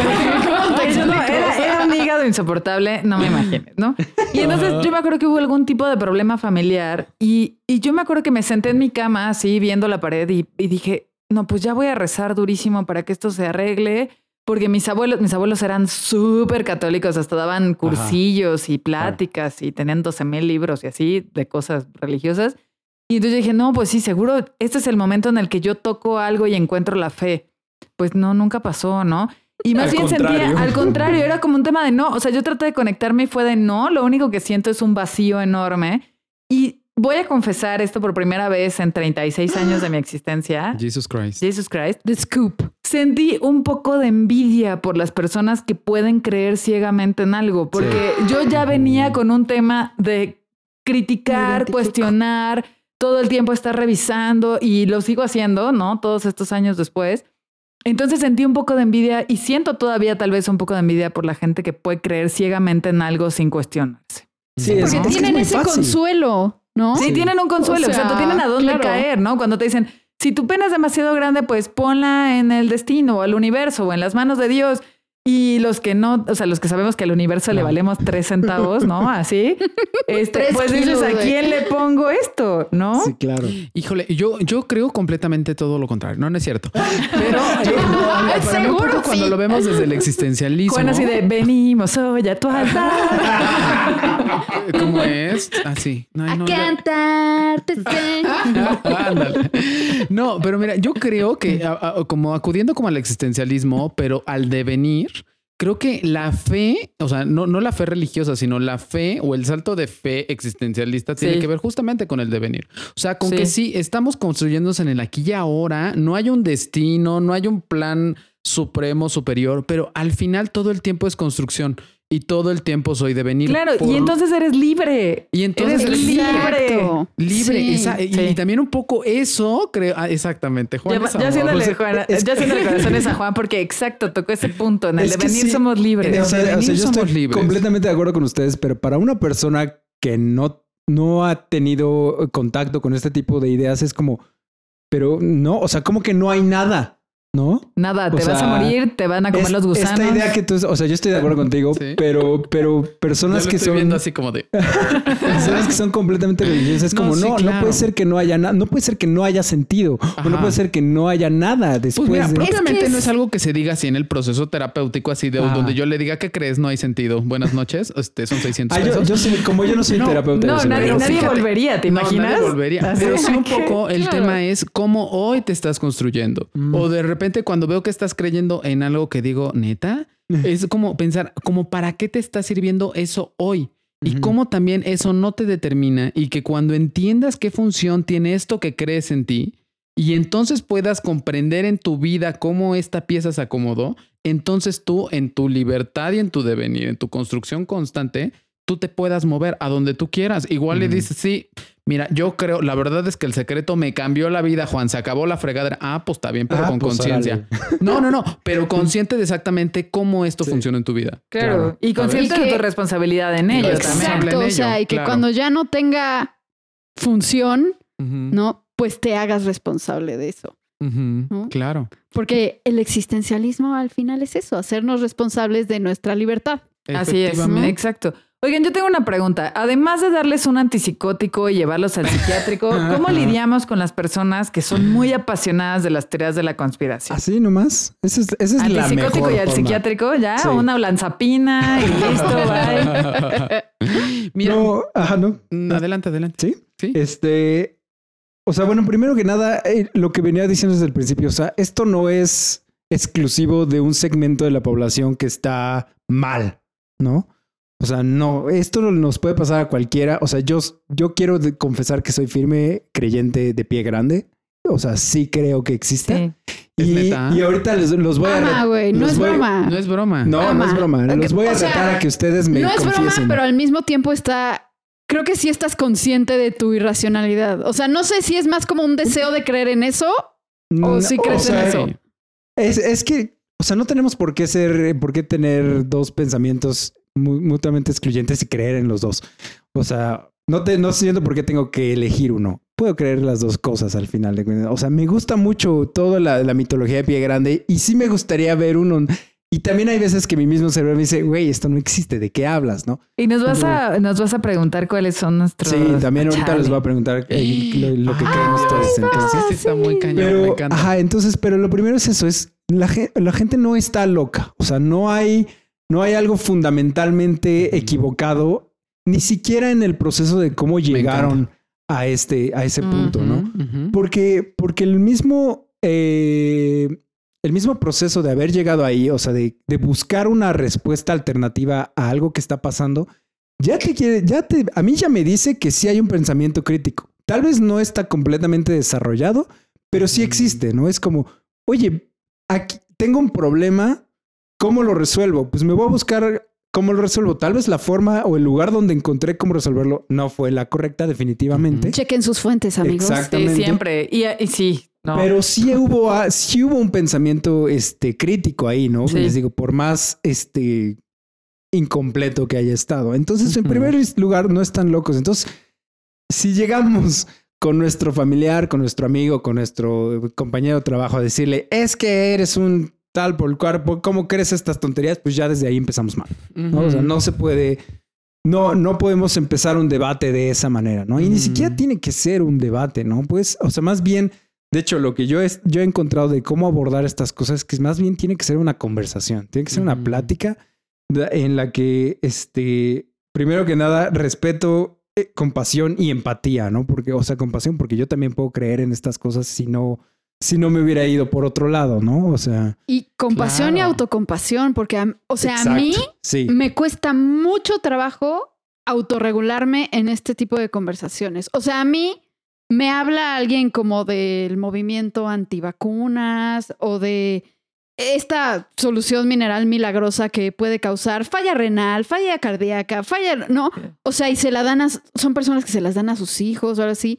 Era, era un hígado insoportable, no me imagines, ¿no? Y entonces yo me acuerdo que hubo algún tipo de problema familiar y, y yo me acuerdo que me senté en mi cama así viendo la pared y, y dije, no, pues ya voy a rezar durísimo para que esto se arregle. Porque mis abuelos, mis abuelos eran súper católicos, hasta daban cursillos y pláticas y tenían 12 mil libros y así de cosas religiosas. Y entonces yo dije, no, pues sí, seguro este es el momento en el que yo toco algo y encuentro la fe. Pues no, nunca pasó, ¿no? Y más Al bien contrario. sentía, al contrario, era como un tema de no. O sea, yo traté de conectarme y fue de no. Lo único que siento es un vacío enorme. Y voy a confesar esto por primera vez en 36 años de mi existencia. Jesus Christ. Jesus Christ. The scoop. Sentí un poco de envidia por las personas que pueden creer ciegamente en algo, porque yo ya venía con un tema de criticar, cuestionar, todo el tiempo estar revisando y lo sigo haciendo, ¿no? Todos estos años después. Entonces sentí un poco de envidia y siento todavía tal vez un poco de envidia por la gente que puede creer ciegamente en algo sin cuestionarse. Sí, es, Porque es que es tienen ese fácil. consuelo, ¿no? Sí, tienen un consuelo, o O sea, tú tienen a dónde claro. caer, ¿no? Cuando te dicen, si tu pena es demasiado grande, pues ponla en el destino o el universo o en las manos de Dios. Y los que no, o sea, los que sabemos que al universo le valemos tres centavos, ¿no? Así, este, Tres pues dices, ¿a quién le pongo esto? ¿no? Sí, claro. Híjole, yo, yo creo completamente todo lo contrario. No, no es cierto. Pero yo- para mí un Seguro poco cuando sí. lo vemos desde el existencialismo. Juan así de, venimos hoy a tu altar. ¿Cómo es? Así. A cantar. te sé. Ándale. No, pero mira, yo creo que a- a- como acudiendo como al existencialismo, pero al devenir, creo que la fe, o sea, no, no la fe religiosa, sino la fe o el salto de fe existencialista tiene que ver justamente con el devenir. O sea, con Sí. que sí, estamos construyéndose en el aquí y ahora, no hay un destino, no hay un plan supremo, superior, pero al final todo el tiempo es construcción. Y todo el tiempo soy de venir. Claro, por- y entonces eres libre. y entonces eres eres libre. Libre. Sí. esa- y, Sí. y también un poco eso, creo, ah, exactamente. Juan Ya, ya haciéndole, Juan- es- ya haciéndole corazones a Juan, porque exacto, tocó ese punto. En el Es de que venir sí, somos libres. O sea, de o sea, venir yo somos estoy libres. completamente de acuerdo con ustedes, pero para una persona que no, no ha tenido contacto con este tipo de ideas es como, pero no, o sea, como que no hay nada, ¿no? Nada, o te vas a sea, morir, te van a comer Es- los gusanos. Esta idea que tú, o sea, yo estoy de acuerdo contigo, Sí. pero, pero personas lo que estoy son viendo así como de. personas que son completamente religiosas es No, como sí, no, no claro. puede ser que no haya nada, no puede ser que no haya sentido, o no puede ser que no haya nada después Pues mira, de propiamente Es que no es- algo que se diga así en el proceso terapéutico, así de Ah. donde yo le diga que crees, no hay sentido. Buenas noches, este son 600 Ah, yo, pesos. yo soy, como yo no soy No, terapeuta, No, nadie, nadie volvería, ¿te No, imaginas? nadie volvería. Pero sí un poco el tema es cómo hoy te estás construyendo. Mm. O de repente cuando veo que estás creyendo en algo que digo, neta, es como pensar, como para qué te está sirviendo eso hoy. Y cómo también eso no te determina y que cuando entiendas qué función tiene esto que crees en ti y entonces puedas comprender en tu vida cómo esta pieza se acomodó, entonces tú en tu libertad y en tu devenir, en tu construcción constante, tú te puedas mover a donde tú quieras. Igual le dices, sí, mira, yo creo, la verdad es que el secreto me cambió la vida, Juan, se acabó la fregadera. Ah, pues está bien, pero Ah, con pues, conciencia. No, no, no, pero consciente de exactamente cómo esto Sí. funciona en tu vida. Claro, Claro. y consciente Y que- de tu responsabilidad en ello Exacto. también. Exacto, o sea, y que claro. cuando ya no tenga función, ¿no? Pues te hagas responsable de eso. Claro. Porque el existencialismo al final es eso, hacernos responsables de nuestra libertad. Así es, exacto. Oigan, yo tengo una pregunta. Además de darles un antipsicótico y llevarlos al psiquiátrico, ¿cómo lidiamos con las personas que son muy apasionadas de las teorías de la conspiración? Así nomás. Esa es, esa es la Antipsicótico mejor y al forma. psiquiátrico, ya, Sí. una lanzapina y listo, bye. Mira, No, ajá, no. mm, adelante, adelante. Sí. Sí. Este, o sea, bueno, primero que nada, eh, lo que venía diciendo desde el principio, o sea, esto no es exclusivo de un segmento de la población que está mal, ¿no? O sea, no, esto nos puede pasar a cualquiera. O sea, yo, yo quiero confesar que soy firme creyente de pie grande. O sea, sí creo que existe. Sí. ¿Es Y, neta? y ahorita les- los voy a... Güey, no es voy- broma. No es broma. No, no es broma. Los voy a O sea, retar a que ustedes me no es confiesen. broma, pero al mismo tiempo está. Creo que sí estás consciente de tu irracionalidad. O sea, no sé si es más como un deseo de creer en eso. ¿O sí crees en sea, eso? Es, es que, o sea, no tenemos por qué ser, por qué tener dos pensamientos mutuamente excluyentes y creer en los dos. O sea, no te, no siento por qué tengo que elegir uno. Puedo creer las dos cosas al final de cuentas. O sea, me gusta mucho toda la, la mitología de pie grande y sí me gustaría ver uno. Y también hay veces que mi mismo cerebro me dice, güey, esto no existe, ¿de qué hablas? ¿No? Y nos vas a, nos vas a preguntar cuáles son nuestros. Sí, también ahorita Chale. les voy a preguntar eh, lo, lo que creen ustedes. Entonces, Sí, está muy cañón, me Pero, encanta. ajá, entonces, pero lo primero es eso, es la, la gente no está loca. O sea, no hay, no hay algo fundamentalmente equivocado, ni siquiera en el proceso de cómo llegaron a este, a ese punto, ¿no? Porque, porque el mismo, eh, el mismo proceso de haber llegado ahí, o sea, de, de buscar una respuesta alternativa a algo que está pasando, ya te quiere, ya te, a mí ya me dice que sí hay un pensamiento crítico. Tal vez no está completamente desarrollado, pero sí existe, ¿no? Es como, oye, aquí tengo un problema, ¿cómo lo resuelvo? Pues me voy a buscar cómo lo resuelvo. Tal vez la forma o el lugar donde encontré cómo resolverlo no fue la correcta, definitivamente. Chequen sus fuentes, amigos. Sí, Exactamente. siempre. Y, y sí, no. Pero sí hubo, sí hubo un pensamiento este, crítico ahí, ¿no? Sí. Les digo, por más este, incompleto que haya estado. Entonces, en primer lugar, no están locos. Entonces, si llegamos con nuestro familiar, con nuestro amigo, con nuestro compañero de trabajo a decirle, es que eres un tal por el cuerpo, ¿cómo crees estas tonterías? Pues ya desde ahí empezamos mal. ¿no? O sea, no se puede, no, no podemos empezar un debate de esa manera, ¿no? Y ni Mm. siquiera tiene que ser un debate, ¿no? Pues, o sea, más bien, de hecho, lo que yo he, yo he encontrado de cómo abordar estas cosas es que más bien tiene que ser una conversación, tiene que ser una Ujú. plática de- en la que, este, primero que nada, respeto, eh, compasión y empatía, ¿no? Porque, o sea, compasión, porque yo también puedo creer en estas cosas si no, si no me hubiera ido por otro lado, ¿no? O sea, Y compasión y autocompasión, porque, a- o sea, a mí sí. me cuesta mucho trabajo autorregularme en este tipo de conversaciones. O sea, a mí me habla alguien como del movimiento antivacunas o de esta solución mineral milagrosa que puede causar falla renal, falla cardíaca, falla, ¿no? O sea, y se la dan a, son personas que se las dan a sus hijos o algo así.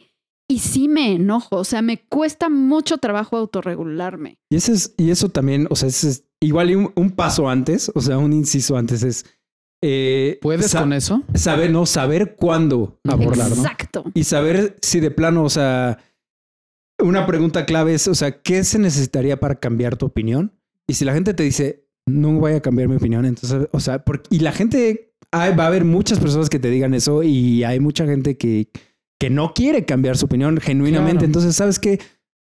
Y sí me enojo, o sea, me cuesta mucho trabajo autorregularme. Y, ese es, y eso también, o sea, ese es igual un, un paso antes, o sea, un inciso antes es... eh, ¿Puedes con eso? Saber, no, saber cuándo abordar, ¿no? Exacto. Y saber si de plano, o sea, una pregunta clave es, o sea, ¿qué se necesitaría para cambiar tu opinión? Y si la gente te dice, no voy a cambiar mi opinión, entonces, o sea, porque, y la gente, hay- va a haber muchas personas que te digan eso y hay mucha gente que, que no quiere cambiar su opinión genuinamente. Claro. Entonces, ¿sabes qué?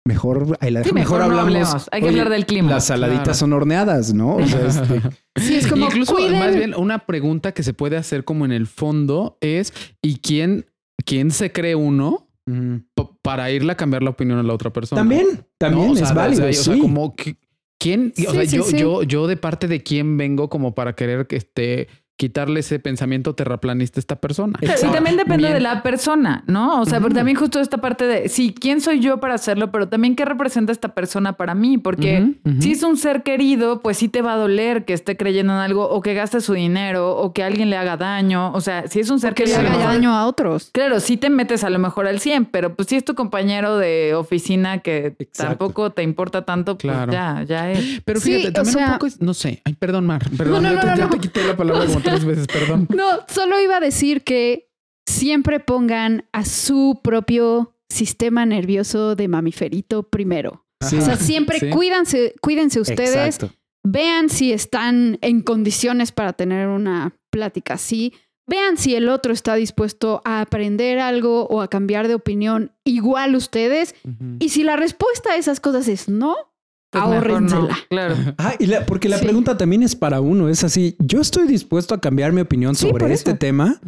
Mejor, ahí la Sí, mejor, mejor no hablamos. Hay que "Oye, hablar del clima. Las saladitas Claro. son horneadas, ¿no? O sea, este, Sí, es como Incluso, cuiden- más bien, una pregunta que se puede hacer como en el fondo es: ¿y quién, quién se cree uno mm. para irle a cambiar la opinión a la otra persona? también, también ¿No? O es válido. o sea, o sea, sí. como que- quién, o sea, Sí, yo, sí. yo, yo de parte de quién vengo como para querer que este quitarle ese pensamiento terraplanista a esta persona. Exacto. Y también depende Bien. de la persona, ¿no? O sea, porque Ujú. también justo esta parte de, sí, ¿quién soy yo para hacerlo? Pero también qué representa esta persona para mí, porque si es un ser querido, pues sí te va a doler que esté creyendo en algo o que gaste su dinero o que alguien le haga daño. O sea, si es un ser que le querido... a lo haga mejor- daño a otros. Claro, sí te metes a lo mejor al 100, pero pues si es tu compañero de oficina que Exacto. tampoco te importa tanto, pues Claro. ya, ya es. Pero Sí, fíjate, o también sea- un poco es, no sé, ay, perdón, Mar, perdón, no, yo no, te, no, ya no. te quité la palabra como tres veces, perdón. No, solo iba a decir que siempre pongan a su propio sistema nervioso de mamiferito primero. Sí. O sea, siempre Sí. cuídense, cuídense ustedes, Exacto. vean si están en condiciones para tener una plática así, vean si el otro está dispuesto a aprender algo o a cambiar de opinión igual ustedes. Y si la respuesta a esas cosas es no, Pues no. Claro. Ah, y la- porque la Sí. pregunta también es para uno, es así, yo estoy dispuesto a cambiar mi opinión Sí, sobre este eso. tema.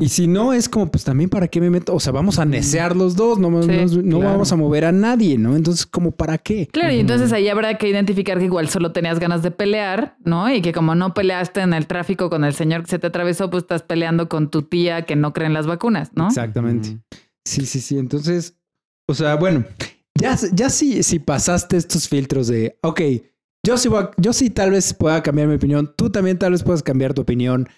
Y si no, es como, pues también para qué me meto, o sea, vamos a necear los dos, no, Sí, no claro. vamos a mover a nadie, ¿no? Entonces, como para qué? Claro, y entonces ahí habrá que identificar que igual solo tenías ganas de pelear, ¿no? Y que como no peleaste en el tráfico con el señor que se te atravesó, pues estás peleando con tu tía que no cree en las vacunas, ¿no? Exactamente. Sí, sí, sí. Entonces, o sea, bueno, ya, ya si, si pasaste estos filtros de, ok, yo sí, voy a- yo sí tal vez pueda cambiar mi opinión, tú también tal vez puedas cambiar tu opinión.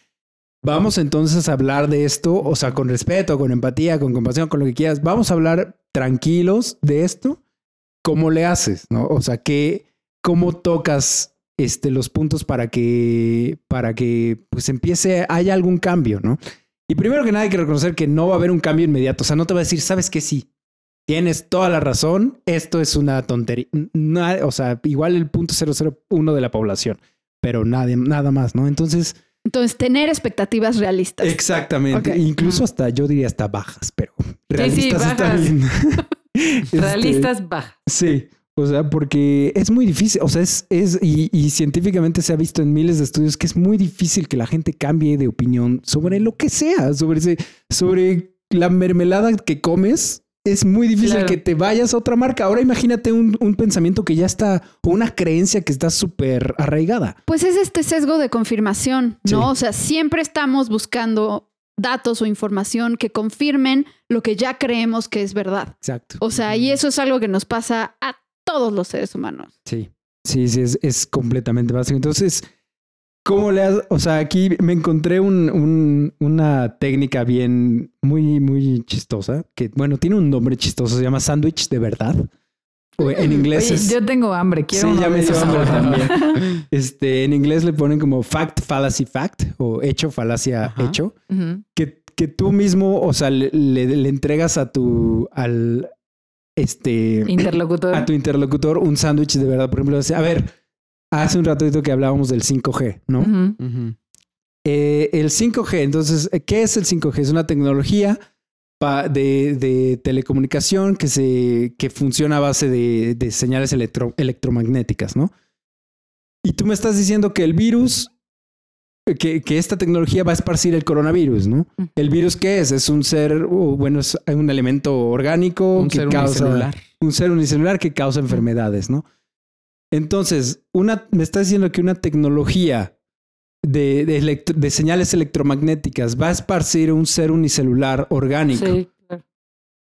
Vamos entonces a hablar de esto, o sea, con respeto, con empatía, con compasión, con lo que quieras. Vamos a hablar tranquilos de esto. ¿Cómo le haces? ¿No? O sea, que, ¿cómo tocas este, los puntos para que, para que pues empiece, haya algún cambio, ¿no? Y primero que nada hay que reconocer que no va a haber un cambio inmediato. O sea, no te va a decir, sabes que sí, tienes toda la razón, esto es una tontería. O sea, igual el punto 001 de la población, pero nada, nada más, ¿no? Entonces, Entonces, tener expectativas realistas. exactamente. Incluso hasta, yo diría hasta bajas, pero realistas bajas. bien. Este, Realistas baja. Sí, o sea, porque es muy difícil, o sea, es, es y, y científicamente se ha visto en miles de estudios que es muy difícil que la gente cambie de opinión sobre lo que sea, sobre ese, sobre la mermelada que comes. Es muy difícil Claro. que te vayas a otra marca. Ahora imagínate un, un pensamiento que ya está, o una creencia que está súper arraigada. Pues es este sesgo de confirmación, ¿no? Sí. O sea, siempre estamos buscando datos o información que confirmen lo que ya creemos que es verdad. Exacto. O sea, y eso es algo que nos pasa a todos los seres humanos. Sí, sí, sí, es, es completamente básico. Entonces, ¿cómo le has, o sea, aquí me encontré un, un- una técnica bien, muy, muy chistosa, que, bueno, tiene un nombre chistoso, se llama sándwich de verdad. O en inglés Oye, es... yo tengo hambre, quiero Sí, ya me dio hambre también. Este, en inglés le ponen como fact, fallacy, fact, o hecho, falacia, Ajá. hecho que, que tú mismo, o sea, le, le- le entregas a tu, al, este, Interlocutor. a tu interlocutor un sándwich de verdad. Por ejemplo, dice, a ver, hace un ratito que hablábamos del 5G, ¿no? Eh, el 5G, entonces, eh, ¿qué es el 5G? Es una tecnología pa- de, de telecomunicación que, se, que funciona a base de, de señales electro- electromagnéticas, ¿no? Y tú me estás diciendo que el virus, eh, que, que esta tecnología va a esparcir el coronavirus, ¿no? ¿El virus qué es? Es un ser, bueno, es un elemento orgánico Un que ser causa unicelular. un ser unicelular que causa enfermedades, ¿no? Entonces, una, me está diciendo que una tecnología de, de, electro- de señales electromagnéticas va a esparcir un ser unicelular orgánico, Sí, claro.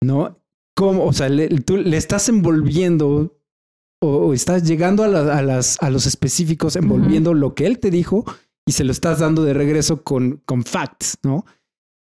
¿no? ¿Cómo? O sea, le, tú le estás envolviendo o, o estás llegando a, la- a las, a los específicos, envolviendo lo que él te dijo y se lo estás dando de regreso con, con facts, ¿no?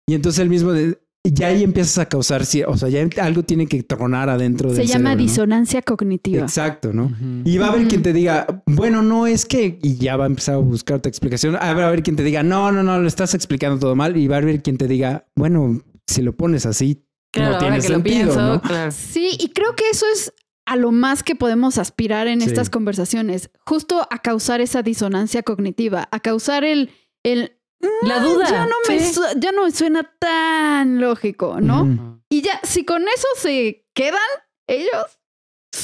Y entonces el mismo, de- ya ahí empiezas a causar, sí, o sea, ya algo tiene que tronar adentro Se del llama cerebro, ¿no? disonancia cognitiva. Exacto, ¿no? Y va a haber Ujú. quien te diga, bueno, no es que, y ya va a empezar a buscar tu explicación. Ah, Va a haber quien te diga, no, no, no, lo estás explicando todo mal. Y va a haber quien te diga, bueno, si lo pones así, Claro, no tiene que lo sentido, pienso, ¿no? claro. Sí, y creo que eso es a lo más que podemos aspirar en Sí. estas conversaciones, justo a causar esa disonancia cognitiva, a causar el, el La duda. ya no me sí. ya no me suena tan lógico, ¿no? Y ya, si con eso se quedan ellos,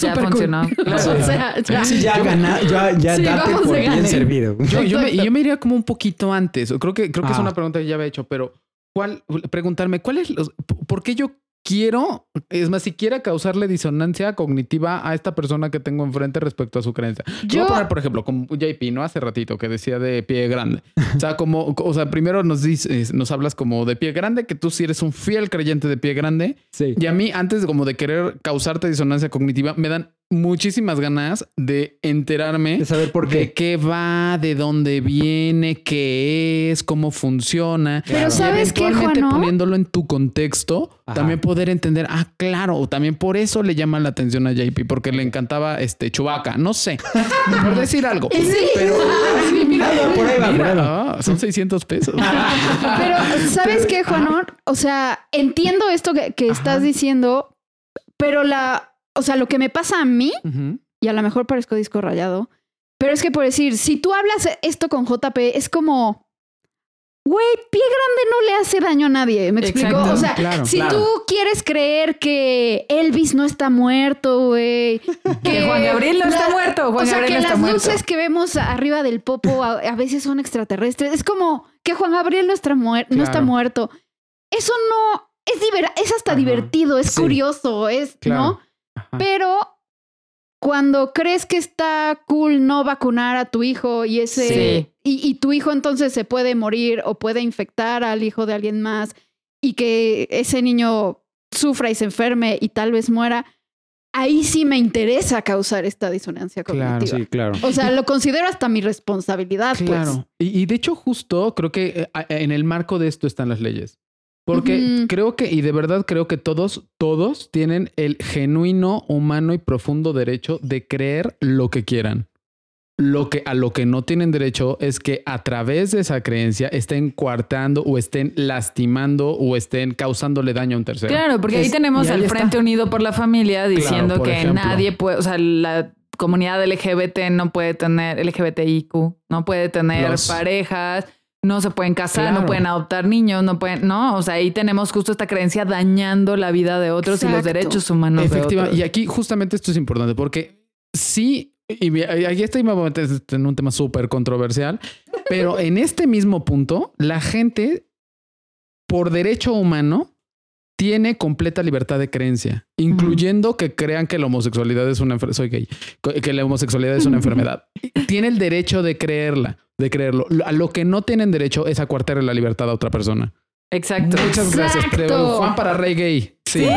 Ya cool. funcionó. Claro. O sea, ya. Sí, ya gana, ya, ya Sí, date vamos por de bien gane. servido. Yo, yo me, Exacto. yo me iría como un poquito antes. Creo que, creo que es Ah. una pregunta que ya había hecho, pero ¿cuál? Preguntarme, ¿cuál es los, ¿por qué yo quiero, es más, si quiera causarle disonancia cognitiva a esta persona que tengo enfrente respecto a su creencia? Yo voy a poner, por ejemplo, como JP, ¿no? Hace ratito que decía de pie grande. O sea, como, o sea, primero nos dices, nos hablas como de pie grande, que tú sí eres un fiel creyente de pie grande. Sí. Y a mí, antes como de querer causarte disonancia cognitiva, me dan muchísimas ganas de enterarme De saber por de qué. qué va, de dónde viene, qué es, cómo funciona. Pero Y ¿sabes eventualmente Juano? poniéndolo en tu contexto, Ajá. también poder entender, ah, claro, también por eso le llama la atención a JP, porque le encantaba este Chubaca, no sé, por decir algo. Pero sí, mira, por ahí va, mira, por ahí va. ah, son 600 pesos. Pero, ¿sabes qué, Juanón? O sea, entiendo esto que, que estás diciendo, pero la, o sea, lo que me pasa a mí, y a lo mejor parezco disco rayado, pero es que por decir, si tú hablas esto con JP, es como, güey, pie grande no le hace daño a nadie, ¿me explico? O sea, claro, si claro. tú quieres creer que Elvis no está muerto, güey, Que Juan Gabriel no está muerto. Juan o sea, Gabriel que no está las muerto. luces que vemos arriba del popo a, a veces son extraterrestres. Es como que Juan Gabriel no está, muer- no está muerto. Eso no es es hasta Ajá. divertido, es Sí. curioso, es, Claro. ¿no? Ajá. Pero cuando crees que está cool no vacunar a tu hijo y ese Sí. y, y tu hijo entonces se puede morir o puede infectar al hijo de alguien más y que ese niño sufra y se enferme y tal vez muera, ahí sí me interesa causar esta disonancia Claro, cognitiva. Sí, claro. O sea, lo considero hasta mi responsabilidad, pues. Claro. Y, y de hecho, justo creo que eh, en el marco de esto están las leyes. Porque creo que, y de verdad creo que todos, todos tienen el genuino, humano y profundo derecho de creer lo que quieran. Lo que a lo que no tienen derecho es que a través de esa creencia estén coartando o estén lastimando o estén causándole daño a un tercero. Claro, porque ahí tenemos ahí al está. Frente Unido por la Familia diciendo que ejemplo. nadie puede, o sea, la comunidad LGBT no puede tener, LGBTIQ, no puede tener Los- parejas, no se pueden casar, Claro. no pueden adoptar niños, no pueden, no, o sea, ahí tenemos justo esta creencia dañando la vida de otros y los derechos humanos de Efectiva. otros. Y aquí justamente esto es importante porque sí, y aquí estoy me voy a meter en un tema súper controversial, pero en este mismo punto, la gente, por derecho humano, tiene completa libertad de creencia, incluyendo que crean que la homosexualidad es una enfermedad, soy gay, que la homosexualidad es una enfermedad. Tiene el derecho de creerla, de creerlo. A lo que no tienen derecho es a coartarle la libertad a otra persona. Exacto. Muchas gracias. Pero Juan para rey gay. Sí.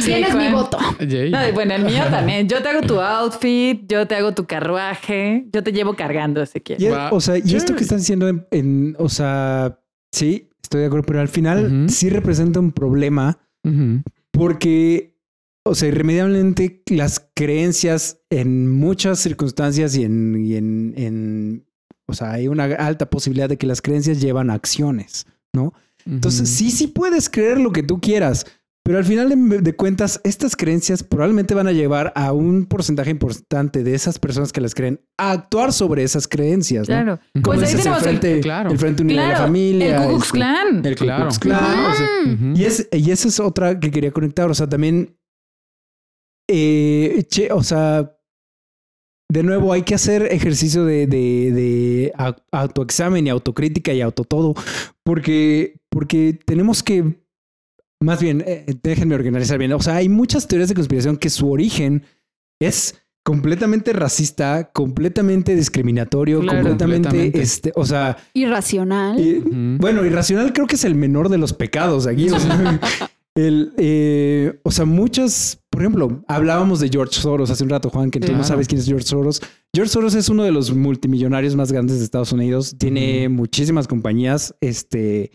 Sí, Tienes mi voto. No, bueno, el mío también. Yo te hago tu outfit, yo te hago tu carruaje, yo te llevo cargando si quieres. o sea, y esto Chévere. que están diciendo en, en- o sea, sí, estoy de acuerdo, pero al final sí representa un problema porque, o sea, irremediablemente las creencias en muchas circunstancias y en, y en, en- o sea, hay una alta posibilidad de que las creencias llevan a acciones, ¿no? Entonces, sí, sí puedes creer lo que tú quieras, pero al final de, de cuentas, estas creencias probablemente van a llevar a un porcentaje importante de esas personas que las creen a actuar sobre esas creencias, ¿no? Claro. Pues ahí tenemos el el, frente, Claro. el frente unido de la familia, el Ku Klux este, Klan. el Ku Claro. Klux Klan, o sea, Ujú. y, es, y esa es otra que quería conectar. O sea, también. eh, che, o sea. De nuevo, hay que hacer ejercicio de, de, de au- autoexamen y autocrítica y auto todo. Porque, porque tenemos que. Más bien, eh, déjenme organizar bien. O sea, hay muchas teorías de conspiración que su origen es completamente racista, completamente discriminatorio, Claro. completamente, Completamente. este, o sea, Irracional. eh, bueno, irracional creo que es el menor de los pecados aquí. O sea, el, eh, o sea, muchas por ejemplo, hablábamos de George Soros hace un rato, Juan, que tú no sabes quién es George Soros. George Soros es uno de los multimillonarios más grandes de Estados Unidos. Tiene muchísimas compañías. Este,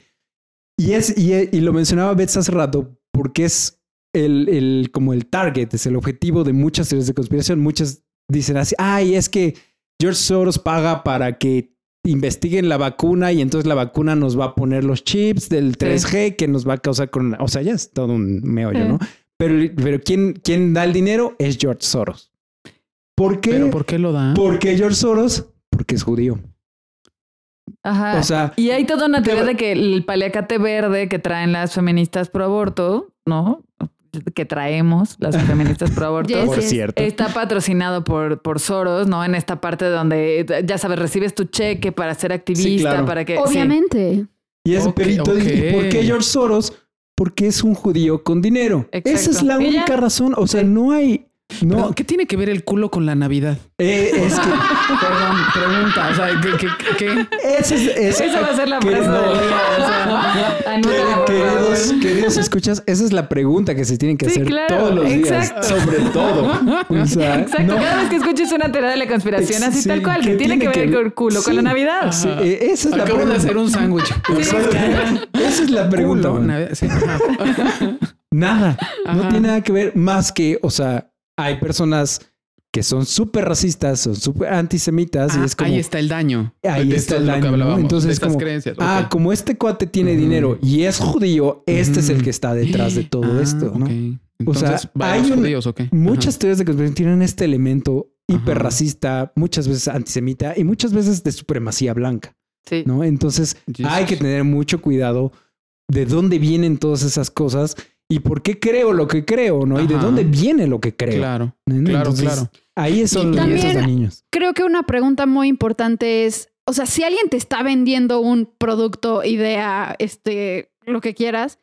y es, y, y lo mencionaba Bets hace rato, porque es el, el, como el target, es el objetivo de muchas teorías de conspiración. Muchas dicen así, ay, es que George Soros paga para que investiguen la vacuna y entonces la vacuna nos va a poner los chips del 3G que nos va a causar con... O sea, ya es todo un meollo, Sí. ¿no? Pero, pero ¿quién, ¿quién da el dinero? Es George Soros. ¿Por qué? ¿Pero por qué lo da? ¿Por qué George Soros? Porque es judío. Ajá. O sea, y hay toda una teoría te- de que el paliacate verde que traen las feministas pro aborto, ¿no? Que traemos las feministas pro aborto. Yes, por yes. cierto. Está patrocinado por, por Soros, ¿no? En esta parte donde, ya sabes, recibes tu cheque para ser activista, claro. para que... sí. Obviamente. Y ese Ok, perito dice, ¿y ¿por qué. George Soros? Porque es un judío con dinero. Exacto. Esa es la única razón. O sea, Sí. no hay... No, Pero, ¿Qué tiene que ver el culo con la Navidad? eh, es que Perdón, pregunta. O sea, ¿qué? qué, es, esa- Esa va a ser la frase no. Queridos, queridos, escuchas, esa es la pregunta que se tienen que Sí, hacer claro, todos los días, sobre todo. O sea, Exacto, no- cada vez que escuches una teoría de la conspiración, así Sí, tal cual, ¿qué que tiene que ver que- con el culo, sí. con la Navidad. Sí, eh, esa es la Acabo de pregunta. hacer un sándwich. Esa es la pregunta. Culo, man. Navidad, sí, ajá. Nada. No tiene nada que ver más que, o sea, hay personas que son súper racistas, son súper antisemitas y Ah, es como... Ahí está el daño. Ahí De está el es lo que daño, Entonces de es estas como, creencias. Ah, como este cuate tiene dinero y es judío, este es el que está detrás de todo Ah, esto, ¿no? O sea, hay un- judíos, ok. Muchas teorías de conspiración tienen este elemento Ajá. hiperracista, muchas veces antisemita y muchas veces de supremacía blanca, Sí. ¿no? Entonces Jesus. hay que tener mucho cuidado de dónde vienen todas esas cosas y por qué creo lo que creo, ¿no? Y de dónde viene lo que creo. Claro, claro, claro. Ahí son los también- esos niños. Creo que una pregunta muy importante es, o sea, si alguien te está vendiendo un producto, idea, este, lo que quieras,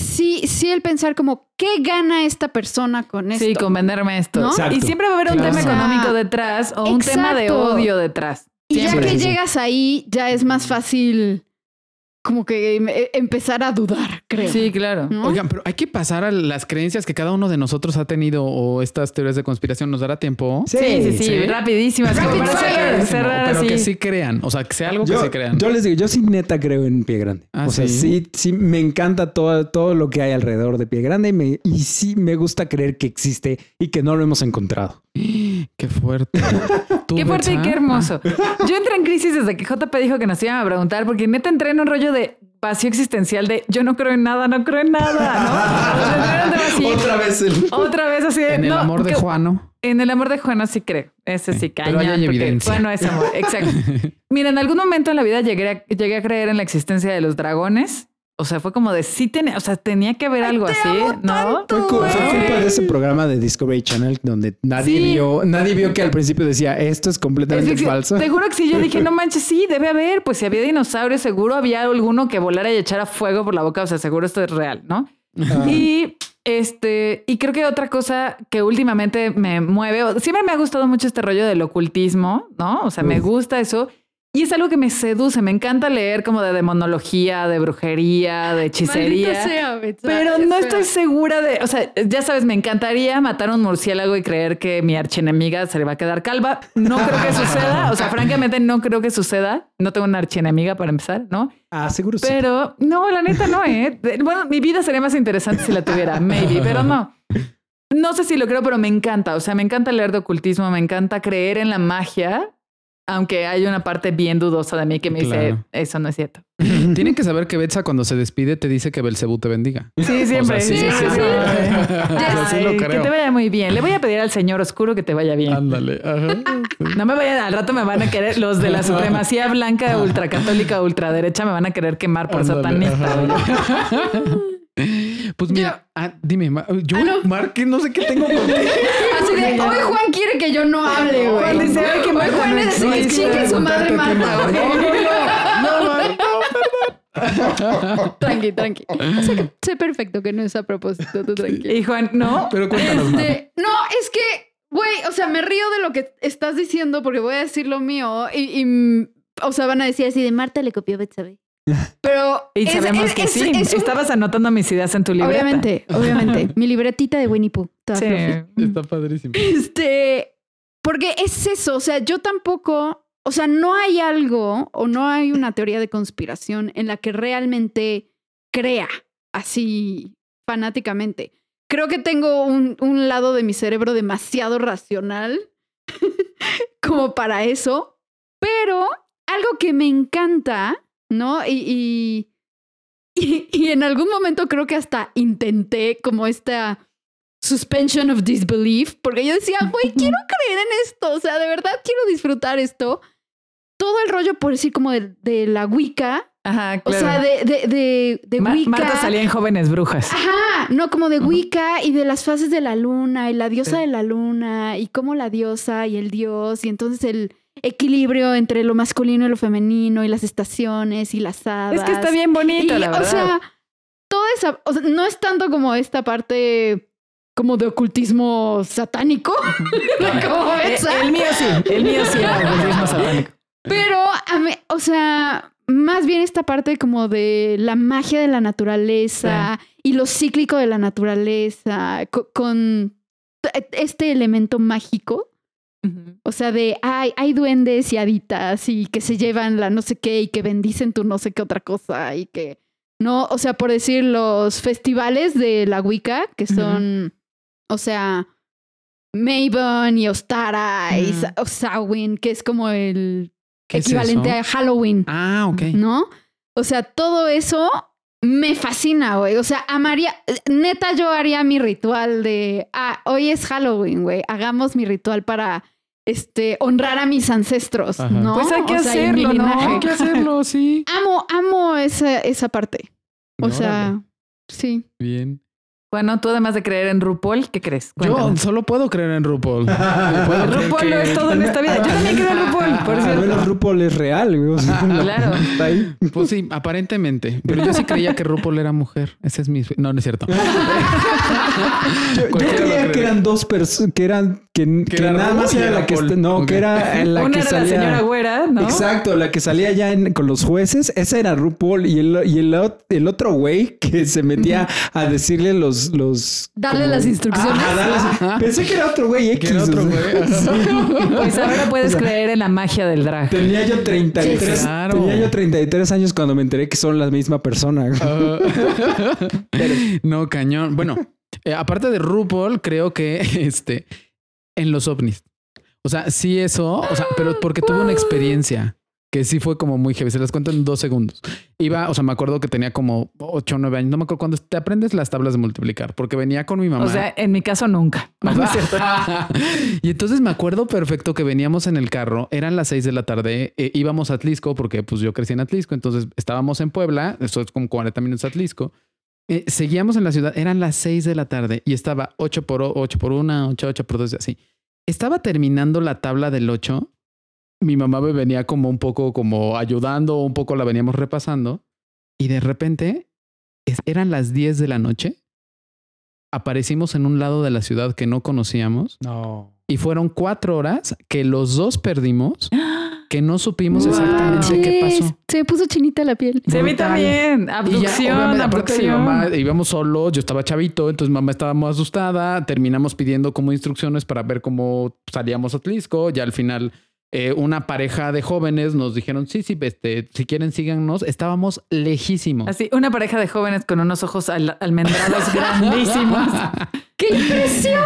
sí, sí el pensar como, ¿qué gana esta persona con esto? Sí, con venderme esto. Y siempre va a haber un Claro. tema O sea, económico detrás o un tema de odio detrás. y ya que Sí, sí. llegas ahí, ya es más fácil como que em- eh, empezar a dudar, creo. Sí, claro. ¿no? Oigan, pero hay que pasar a las creencias que cada uno de nosotros ha tenido o estas teorías de conspiración. ¿Nos dará tiempo? Sí, sí, sí, sí. rapidísimas. Para cerrar- pero que sí crean. O sea, que sea algo que sí crean. yo les digo, yo sí neta creo en Pie Grande. Ah, o sea, ¿sí? sí, sí me encanta todo, todo lo que hay alrededor de Pie Grande y, me- y sí me gusta creer que existe y que no lo hemos encontrado. Qué fuerte. ¿Tú, Qué fuerte y qué hermoso. Yo entré en crisis desde que JP dijo que nos iban a preguntar, porque neta entré en un rollo de vacío existencial de yo no creo en nada, no creo en nada, ¿no? O sea, entré en un tema así. vez el... Otra vez así de, En el no, amor de que- Juano. En el amor de Juana sí creo. Ese sí, Pero ahí cañón. hay porque evidencia. Juano es amor. Exacto. Mira, en algún momento en la vida llegué a, llegué a creer en la existencia de los dragones. O sea, fue como de sí tenía, o sea, tenía que haber algo te así, amo ¿no? tanto. Fue, fue culpa de ese programa de Discovery Channel donde nadie Sí. vio, nadie vio que al principio decía esto es completamente Es que- falso. Te juro que sí, yo dije, no manches, sí, debe haber. Pues si había dinosaurios, seguro había alguno que volara y echara fuego por la boca. O sea, seguro esto es real, ¿no? Ah. Y este, y creo que otra cosa que últimamente me mueve, siempre me ha gustado mucho este rollo del ocultismo, ¿no? O sea, me gusta eso. Y es algo que me seduce, me encanta leer como de demonología, de brujería, de hechicería. Sea. Pero no estoy segura de, o sea, ya sabes, me encantaría matar a un murciélago y creer que mi archienemiga se le va a quedar calva. No creo que suceda, o sea, francamente no creo que suceda. No tengo una archienemiga para empezar, ¿no? Ah, seguro sí. Pero no, la neta no, ¿eh? Bueno, mi vida sería más interesante si la tuviera, maybe, pero no. No sé si lo creo, pero me encanta. O sea, me encanta leer de ocultismo, me encanta creer en la magia, aunque hay una parte bien dudosa de mí que me dice, eso no es cierto. Tienen que saber que Betsa cuando se despide te dice que Belcebú te bendiga. Sí, siempre. O sea, sí, sí, sí, sí, sí. Ay, Así lo que te vaya muy bien. Le voy a pedir al señor oscuro que te vaya bien. Ándale. ajá. No me vayan, al rato me van a querer, los de la supremacía blanca, ultracatólica, ultraderecha, me van a querer quemar por Ándale, satanista. ajá. Pues mira, ah, dime, yo, Ah, no. Mar, que no sé qué tengo contigo. Así de, hoy Juan quiere que yo no hable, güey. Juan dice, "Ay, que Marta Juan no es existe". que su madre Marta, güey. No, Mar, Tranqui, tranqui. Sé, que- sé perfecto que no es a propósito, tú tranquilo. Y Juan, no. Pero cuéntanos. Este, no, es que, güey, o sea, me río de lo que estás diciendo porque voy a decir lo mío y, y, mm, o sea, van a decir así de Marta le copió Betsabe. Pero Y es- sabemos es- que es- sí. es un- Estabas anotando mis ideas en tu libreta. Obviamente, obviamente. Mi libretita de Winnie Pooh. Está. Sí. Está padrísimo. Este, porque es eso, o sea, yo tampoco, o sea, no hay algo o no hay una teoría de conspiración en la que realmente crea así fanáticamente. Creo que tengo un, un lado de mi cerebro demasiado racional como para eso, pero algo que me encanta, ¿no? Y, y, y, y en algún momento creo que hasta intenté como esta suspension of disbelief, porque yo decía, güey, quiero creer en esto, o sea, de verdad quiero disfrutar esto. Todo el rollo, por decir, como de, de la Wicca, Ajá, o claro. sea, de, de, de, de Ma- Wicca. Marta salía en Jóvenes Brujas. Ajá, no, como de. Wicca y de las fases de la luna y la diosa Sí. de la luna y cómo la diosa y el dios y entonces el equilibrio entre lo masculino y lo femenino y las estaciones y las hadas. Es que está bien bonito, Y, la verdad. O sea, toda esa, o sea, no es tanto como esta parte como de ocultismo satánico, Eh, el mío sí, el mío sí era ocultismo satánico. pero a mí, o sea, más bien esta parte como de la magia de la naturaleza y lo cíclico de la naturaleza co- con este elemento mágico. O sea, de hay, hay duendes y haditas y que se llevan la no sé qué y que bendicen tu no sé qué otra cosa y que no, o sea, por decir los festivales de la Wicca, que son, o sea, Mabon y Ostara y que es como el ¿Qué es equivalente a Halloween, Ah, ok. ¿no? O sea, todo eso me fascina, güey. O sea, amaría, neta, yo haría mi ritual de, ah, hoy es Halloween, güey. Hagamos mi ritual para, este, honrar a mis ancestros, Ajá. ¿no? Pues hay que O sea, hacerlo, ¿no? Hay que hacerlo, sí. Amo, amo esa, esa parte. O sea, sí. Bien. Bueno, tú además de creer en RuPaul, ¿qué crees? Yo solo puedo creer en RuPaul. Puedo creer RuPaul lo es todo en esta vida. Yo también creo en RuPaul, por Al cierto. menos RuPaul es real, o sea, no- Claro. Está ahí. Pues sí, aparentemente. Pero yo sí creía que RuPaul era mujer. Ese es mi... No, no es cierto. Yo, creía que eran dos personas, que eran, que, que era nada más era la que, no, que era la Una que era salía. la señora güera, ¿no? Exacto, la que salía ya en- con los jueces, esa era RuPaul y el, y el, el otro güey que se metía a decirle los... los Darle como- las instrucciones. Ah, darles- Pensé que era otro güey X. Era otro güey. sí. Pues ahora puedes creer en la magia del drag. Tenía yo 33, Sí, claro. tenía yo 33 años cuando me enteré que son la misma persona. Ah. no, cañón. Bueno, eh, aparte de RuPaul, creo que este en los ovnis. O sea, sí eso, o sea, pero porque tuve una experiencia que sí fue como muy heavy. Se las cuento en dos segundos. Iba, o sea, me acuerdo que tenía como 8 o 9 años. No me acuerdo cuando te aprendes las tablas de multiplicar, porque venía con mi mamá. O sea, en mi caso nunca. No, no es cierto. y entonces me acuerdo perfecto que veníamos en el carro, eran las seis de la tarde, eh, íbamos a Atlisco porque pues yo crecí en Atlisco, entonces estábamos en Puebla, eso es como 40 minutos a Atlisco. Eh, seguíamos en la ciudad, eran las seis de la tarde y estaba 8 por 8 por 1, 8, 8 por 2 y así. Estaba terminando la tabla del 8. Mi mamá me venía como un poco como ayudando, un poco la veníamos repasando y de repente eran las 10 de la noche. Aparecimos en un lado de la ciudad que no conocíamos No. y fueron cuatro horas que los dos perdimos, que no supimos Wow. exactamente qué pasó. Se me puso chinita la piel. Se me también. Ya, Abducción, mi abducción. mamá, íbamos solos, yo estaba chavito, entonces mamá estaba muy asustada, terminamos pidiendo como instrucciones para ver cómo salíamos a Tlisco, ya al final eh, una pareja de jóvenes nos dijeron, sí, sí, este, si quieren síganos, estábamos lejísimos. Así, una pareja de jóvenes con unos ojos al- almendrados grandísimos. ¡Qué impresión,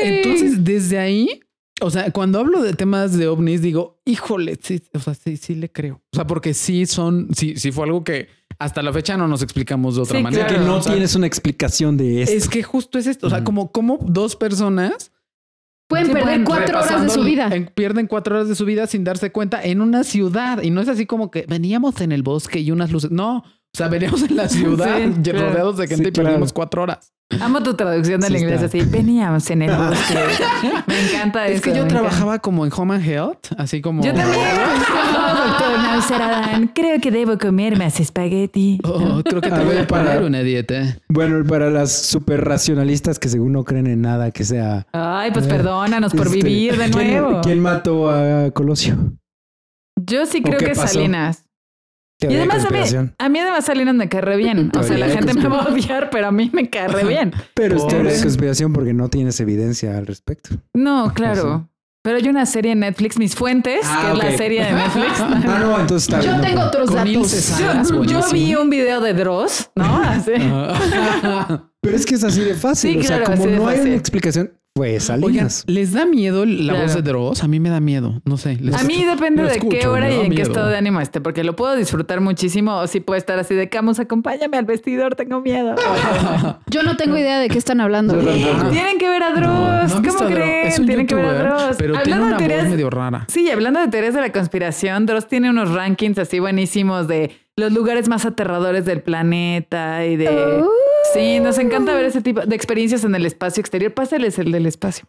güey! Entonces, desde ahí, o sea, cuando hablo de temas de ovnis, digo, híjole, sí, o sea, sí, sí le creo. O sea, porque sí son, sí, sí fue algo que hasta la fecha no nos explicamos de otra Sí, manera. claro. que no O sea, tienes una explicación de esto. Es que justo es esto. O sea, como, como dos personas Pueden Sí, perder pueden cuatro horas de su vida. en- pierden cuatro horas de su vida sin darse cuenta en una ciudad. Y no es así como que veníamos en el bosque y unas luces. No, o sea, veníamos en la ciudad Sí, claro. rodeados de gente Sí, y perdimos claro. cuatro horas. Amo tu traducción del Sí inglés está. así. Veníamos en el bosque. Me encanta eso. Es que yo encanta. trabajaba como en Home and Health, así como. Yo también. Doctor creo que debo comer más espagueti. Oh, creo que te A voy ver, a poner para- una dieta. Bueno, para las super racionalistas que según no creen en nada que sea. Ay, pues ver, perdónanos por este, vivir de ¿quién- nuevo. ¿Quién mató a Colosio? Yo sí creo que pasó? Salinas. Y además a mí, a mí además Salinas me cae re bien. O sea, la gente me va a odiar, pero a mí me cae re bien. Pero es teoría de conspiración porque no tienes evidencia al respecto. No, claro. Pero hay una serie en Netflix, Mis Fuentes, que Ah, es la serie de Netflix. Ah, no, entonces está Yo bien. tengo no. otros datos. Yo, vi un video de Dross, ¿no? Así. Pero es que es así de fácil. Sí, o sea, claro, como no hay fácil. una explicación, pues Oigan, Salinas. ¿les da miedo la Claro. voz de Dross? A mí me da miedo. No sé. les- A mí depende lo de qué escucho, hora y en qué estado de ánimo esté, porque lo puedo disfrutar muchísimo o si puede estar así de Camus, acompáñame al vestidor, tengo miedo. Yo no tengo idea de qué están hablando. Tienen que ver a Dross, no ¿cómo creen? Es un Tienen que ver a Dross. pero tiene Hablando de una voz teorías- medio rara. Sí, hablando de teorías de la conspiración, Dross tiene unos rankings así buenísimos de los lugares más aterradores del planeta y de... Oh. Sí, nos encanta ver ese tipo de experiencias en el espacio exterior. Páseles el del espacio.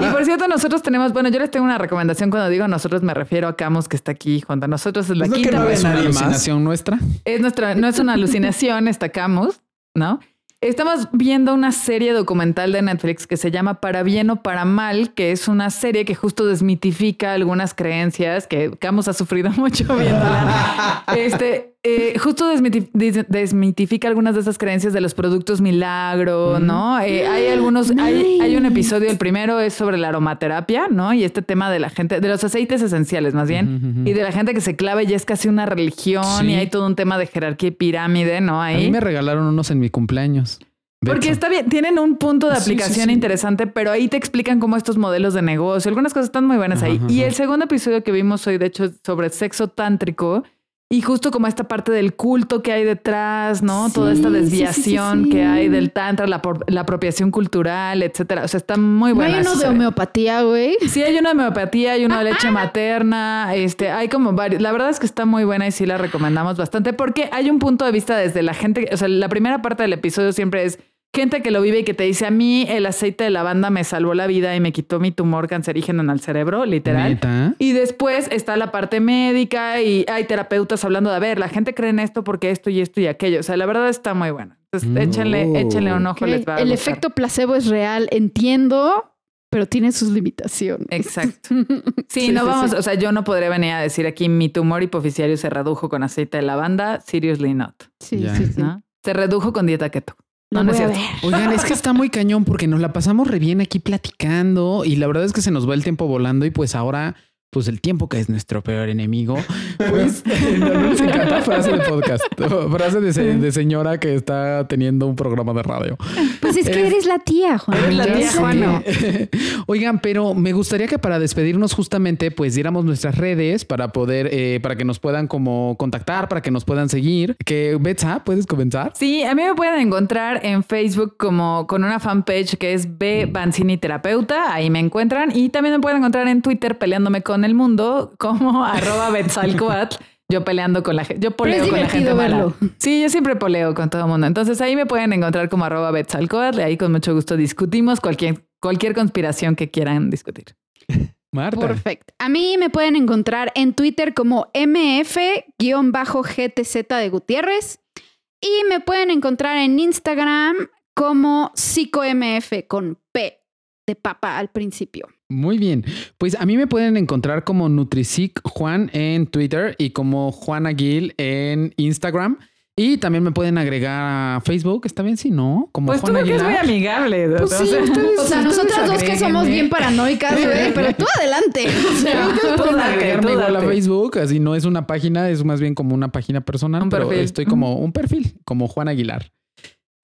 Y por cierto, nosotros tenemos, bueno, yo les tengo una recomendación cuando digo nosotros me refiero a Camus que está aquí junto a nosotros. Es la ¿Es que no. ¿Es una más? alucinación nuestra? Es nuestra, no es una alucinación, está Camus, ¿no? Estamos viendo una serie documental de Netflix que se llama Para bien o para mal, que es una serie que justo desmitifica algunas creencias que Camus ha sufrido mucho viéndola. Este, eh, justo desmiti- desmitifica algunas de esas creencias de los productos milagro, ¿no? Eh, hay algunos, hay, hay un episodio, el primero es sobre la aromaterapia, ¿no? Y este tema de la gente, de los aceites esenciales más bien, y de la gente que se clava y es casi una religión Sí. y hay todo un tema de jerarquía y pirámide, ¿no? A Ahí. mí me regalaron unos en mi cumpleaños. Porque está bien, tienen un punto de Sí, sí, aplicación sí. interesante, pero ahí te explican cómo estos modelos de negocio, algunas cosas están muy buenas ahí. Ajá, Y el segundo episodio que vimos hoy, de hecho, sobre sexo tántrico y justo como esta parte del culto que hay detrás, ¿no? Toda esta sí, sí, desviación que hay del tantra, la, la apropiación cultural, etcétera. O sea, está muy No buena. hay uno de homeopatía, güey. Sí, hay una de homeopatía, hay una de leche materna, este, hay como varios. La verdad es que está muy buena y sí la recomendamos bastante porque hay un punto de vista desde la gente, o sea, la primera parte del episodio siempre es gente que lo vive y que te dice, a mí el aceite de lavanda me salvó la vida y me quitó mi tumor cancerígeno en el cerebro, literal. ¿Neta? Y después está la parte médica y hay terapeutas hablando de, a ver, la gente cree en esto porque esto y esto y aquello. O sea, la verdad está muy buena. Entonces, Mm. échenle, échenle un ojo, les va a El gustar. efecto placebo es real, entiendo, pero tiene sus limitaciones. Exacto. Sí, Sí, no sí, vamos, sí. o sea, yo no podría venir a decir aquí mi tumor hipoficiario se redujo con aceite de lavanda, seriously not, Sí, Ya. sí, sí. ¿no? Se redujo con dieta keto. No, no es voy a cierto. ver. Oigan, es que está muy cañón porque nos la pasamos re bien aquí platicando y la verdad es que se nos va el tiempo volando y pues ahora, pues el tiempo que es nuestro peor enemigo, pues no, no les encanta frase de podcast, frase de, se- de señora que está teniendo un programa de radio. Pues es que Es- eres la tía, Juan. Eres la tía sé. Juana. Oigan, pero me gustaría que para despedirnos justamente, pues diéramos nuestras redes para poder, eh, para que nos puedan como contactar, para que nos puedan seguir. Que Betsa, ¿puedes comenzar? Sí, a mí me pueden encontrar en Facebook como con una fanpage que es B Banzini Terapeuta, ahí me encuentran, y también me pueden encontrar en Twitter peleándome con el mundo como arroba Betzalcoatl. Yo peleando con la gente, yo poleo con la gente divertido mala. verlo. Sí, yo siempre poleo con todo el mundo. Entonces ahí me pueden encontrar como arroba Betzalcoatl y ahí con mucho gusto discutimos cualquier, cualquier conspiración que quieran discutir. Marta. Perfecto. A mí me pueden encontrar en Twitter como MF-GTZ de Gutiérrez y me pueden encontrar en Instagram como PsicoMF con P de papa al principio. Muy bien. Pues a mí me pueden encontrar como Nutrisic Juan en Twitter y como Juan Aguil en Instagram. Y también me pueden agregar a Facebook, ¿está bien? Si no, como Pues tú Juan que es muy Aguilar. amigable. Pues o sí, ustedes- O sea, nosotras dos que somos bien paranoicas, güey, pero tú adelante. O sea, Ustedes pueden agregarme tú igual a. Facebook, así no es una página, es más bien como una página personal, Un pero perfil. estoy como un perfil, como Juan Aguilar.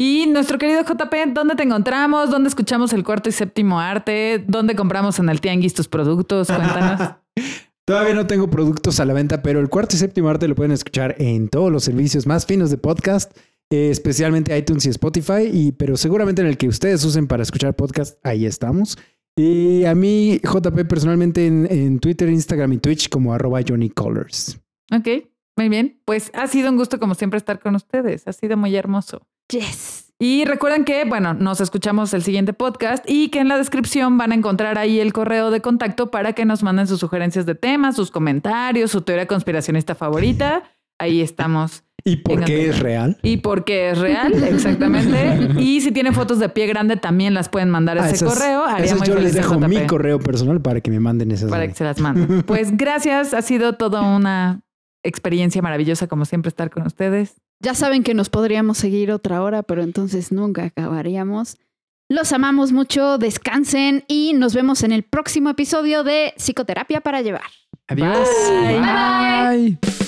Y nuestro querido JP, ¿dónde te encontramos? ¿Dónde escuchamos el cuarto y séptimo arte? ¿Dónde compramos en el Tianguis tus productos? Cuéntanos. Todavía no tengo productos a la venta, pero el cuarto y séptimo arte lo pueden escuchar en todos los servicios más finos de podcast, eh, especialmente iTunes y Spotify, y, pero seguramente en el que ustedes usen para escuchar podcast, ahí estamos. Y a mí, JP, personalmente en, en Twitter, Instagram y Twitch como arroba Johnny Colors. ok, muy bien. Pues ha sido un gusto como siempre estar con ustedes. Ha sido muy hermoso. Yes. Y recuerden que, bueno, nos escuchamos el siguiente podcast y que en la descripción van a encontrar ahí el correo de contacto para que nos manden sus sugerencias de temas, sus comentarios, su teoría conspiracionista favorita. Ahí estamos. ¿Y por qué es real? Y porque es real, exactamente. y si tienen fotos de pie grande, también las pueden mandar a Ah, ese esas- correo. Haría esas muy yo les dejo mi correo personal para que me manden esas. para que se las manden. Pues gracias, ha sido toda una experiencia maravillosa como siempre estar con ustedes. Ya saben que nos podríamos seguir otra hora, pero entonces nunca acabaríamos. Los amamos mucho, descansen y nos vemos en el próximo episodio de Psicoterapia para Llevar. Adiós. Bye. Bye.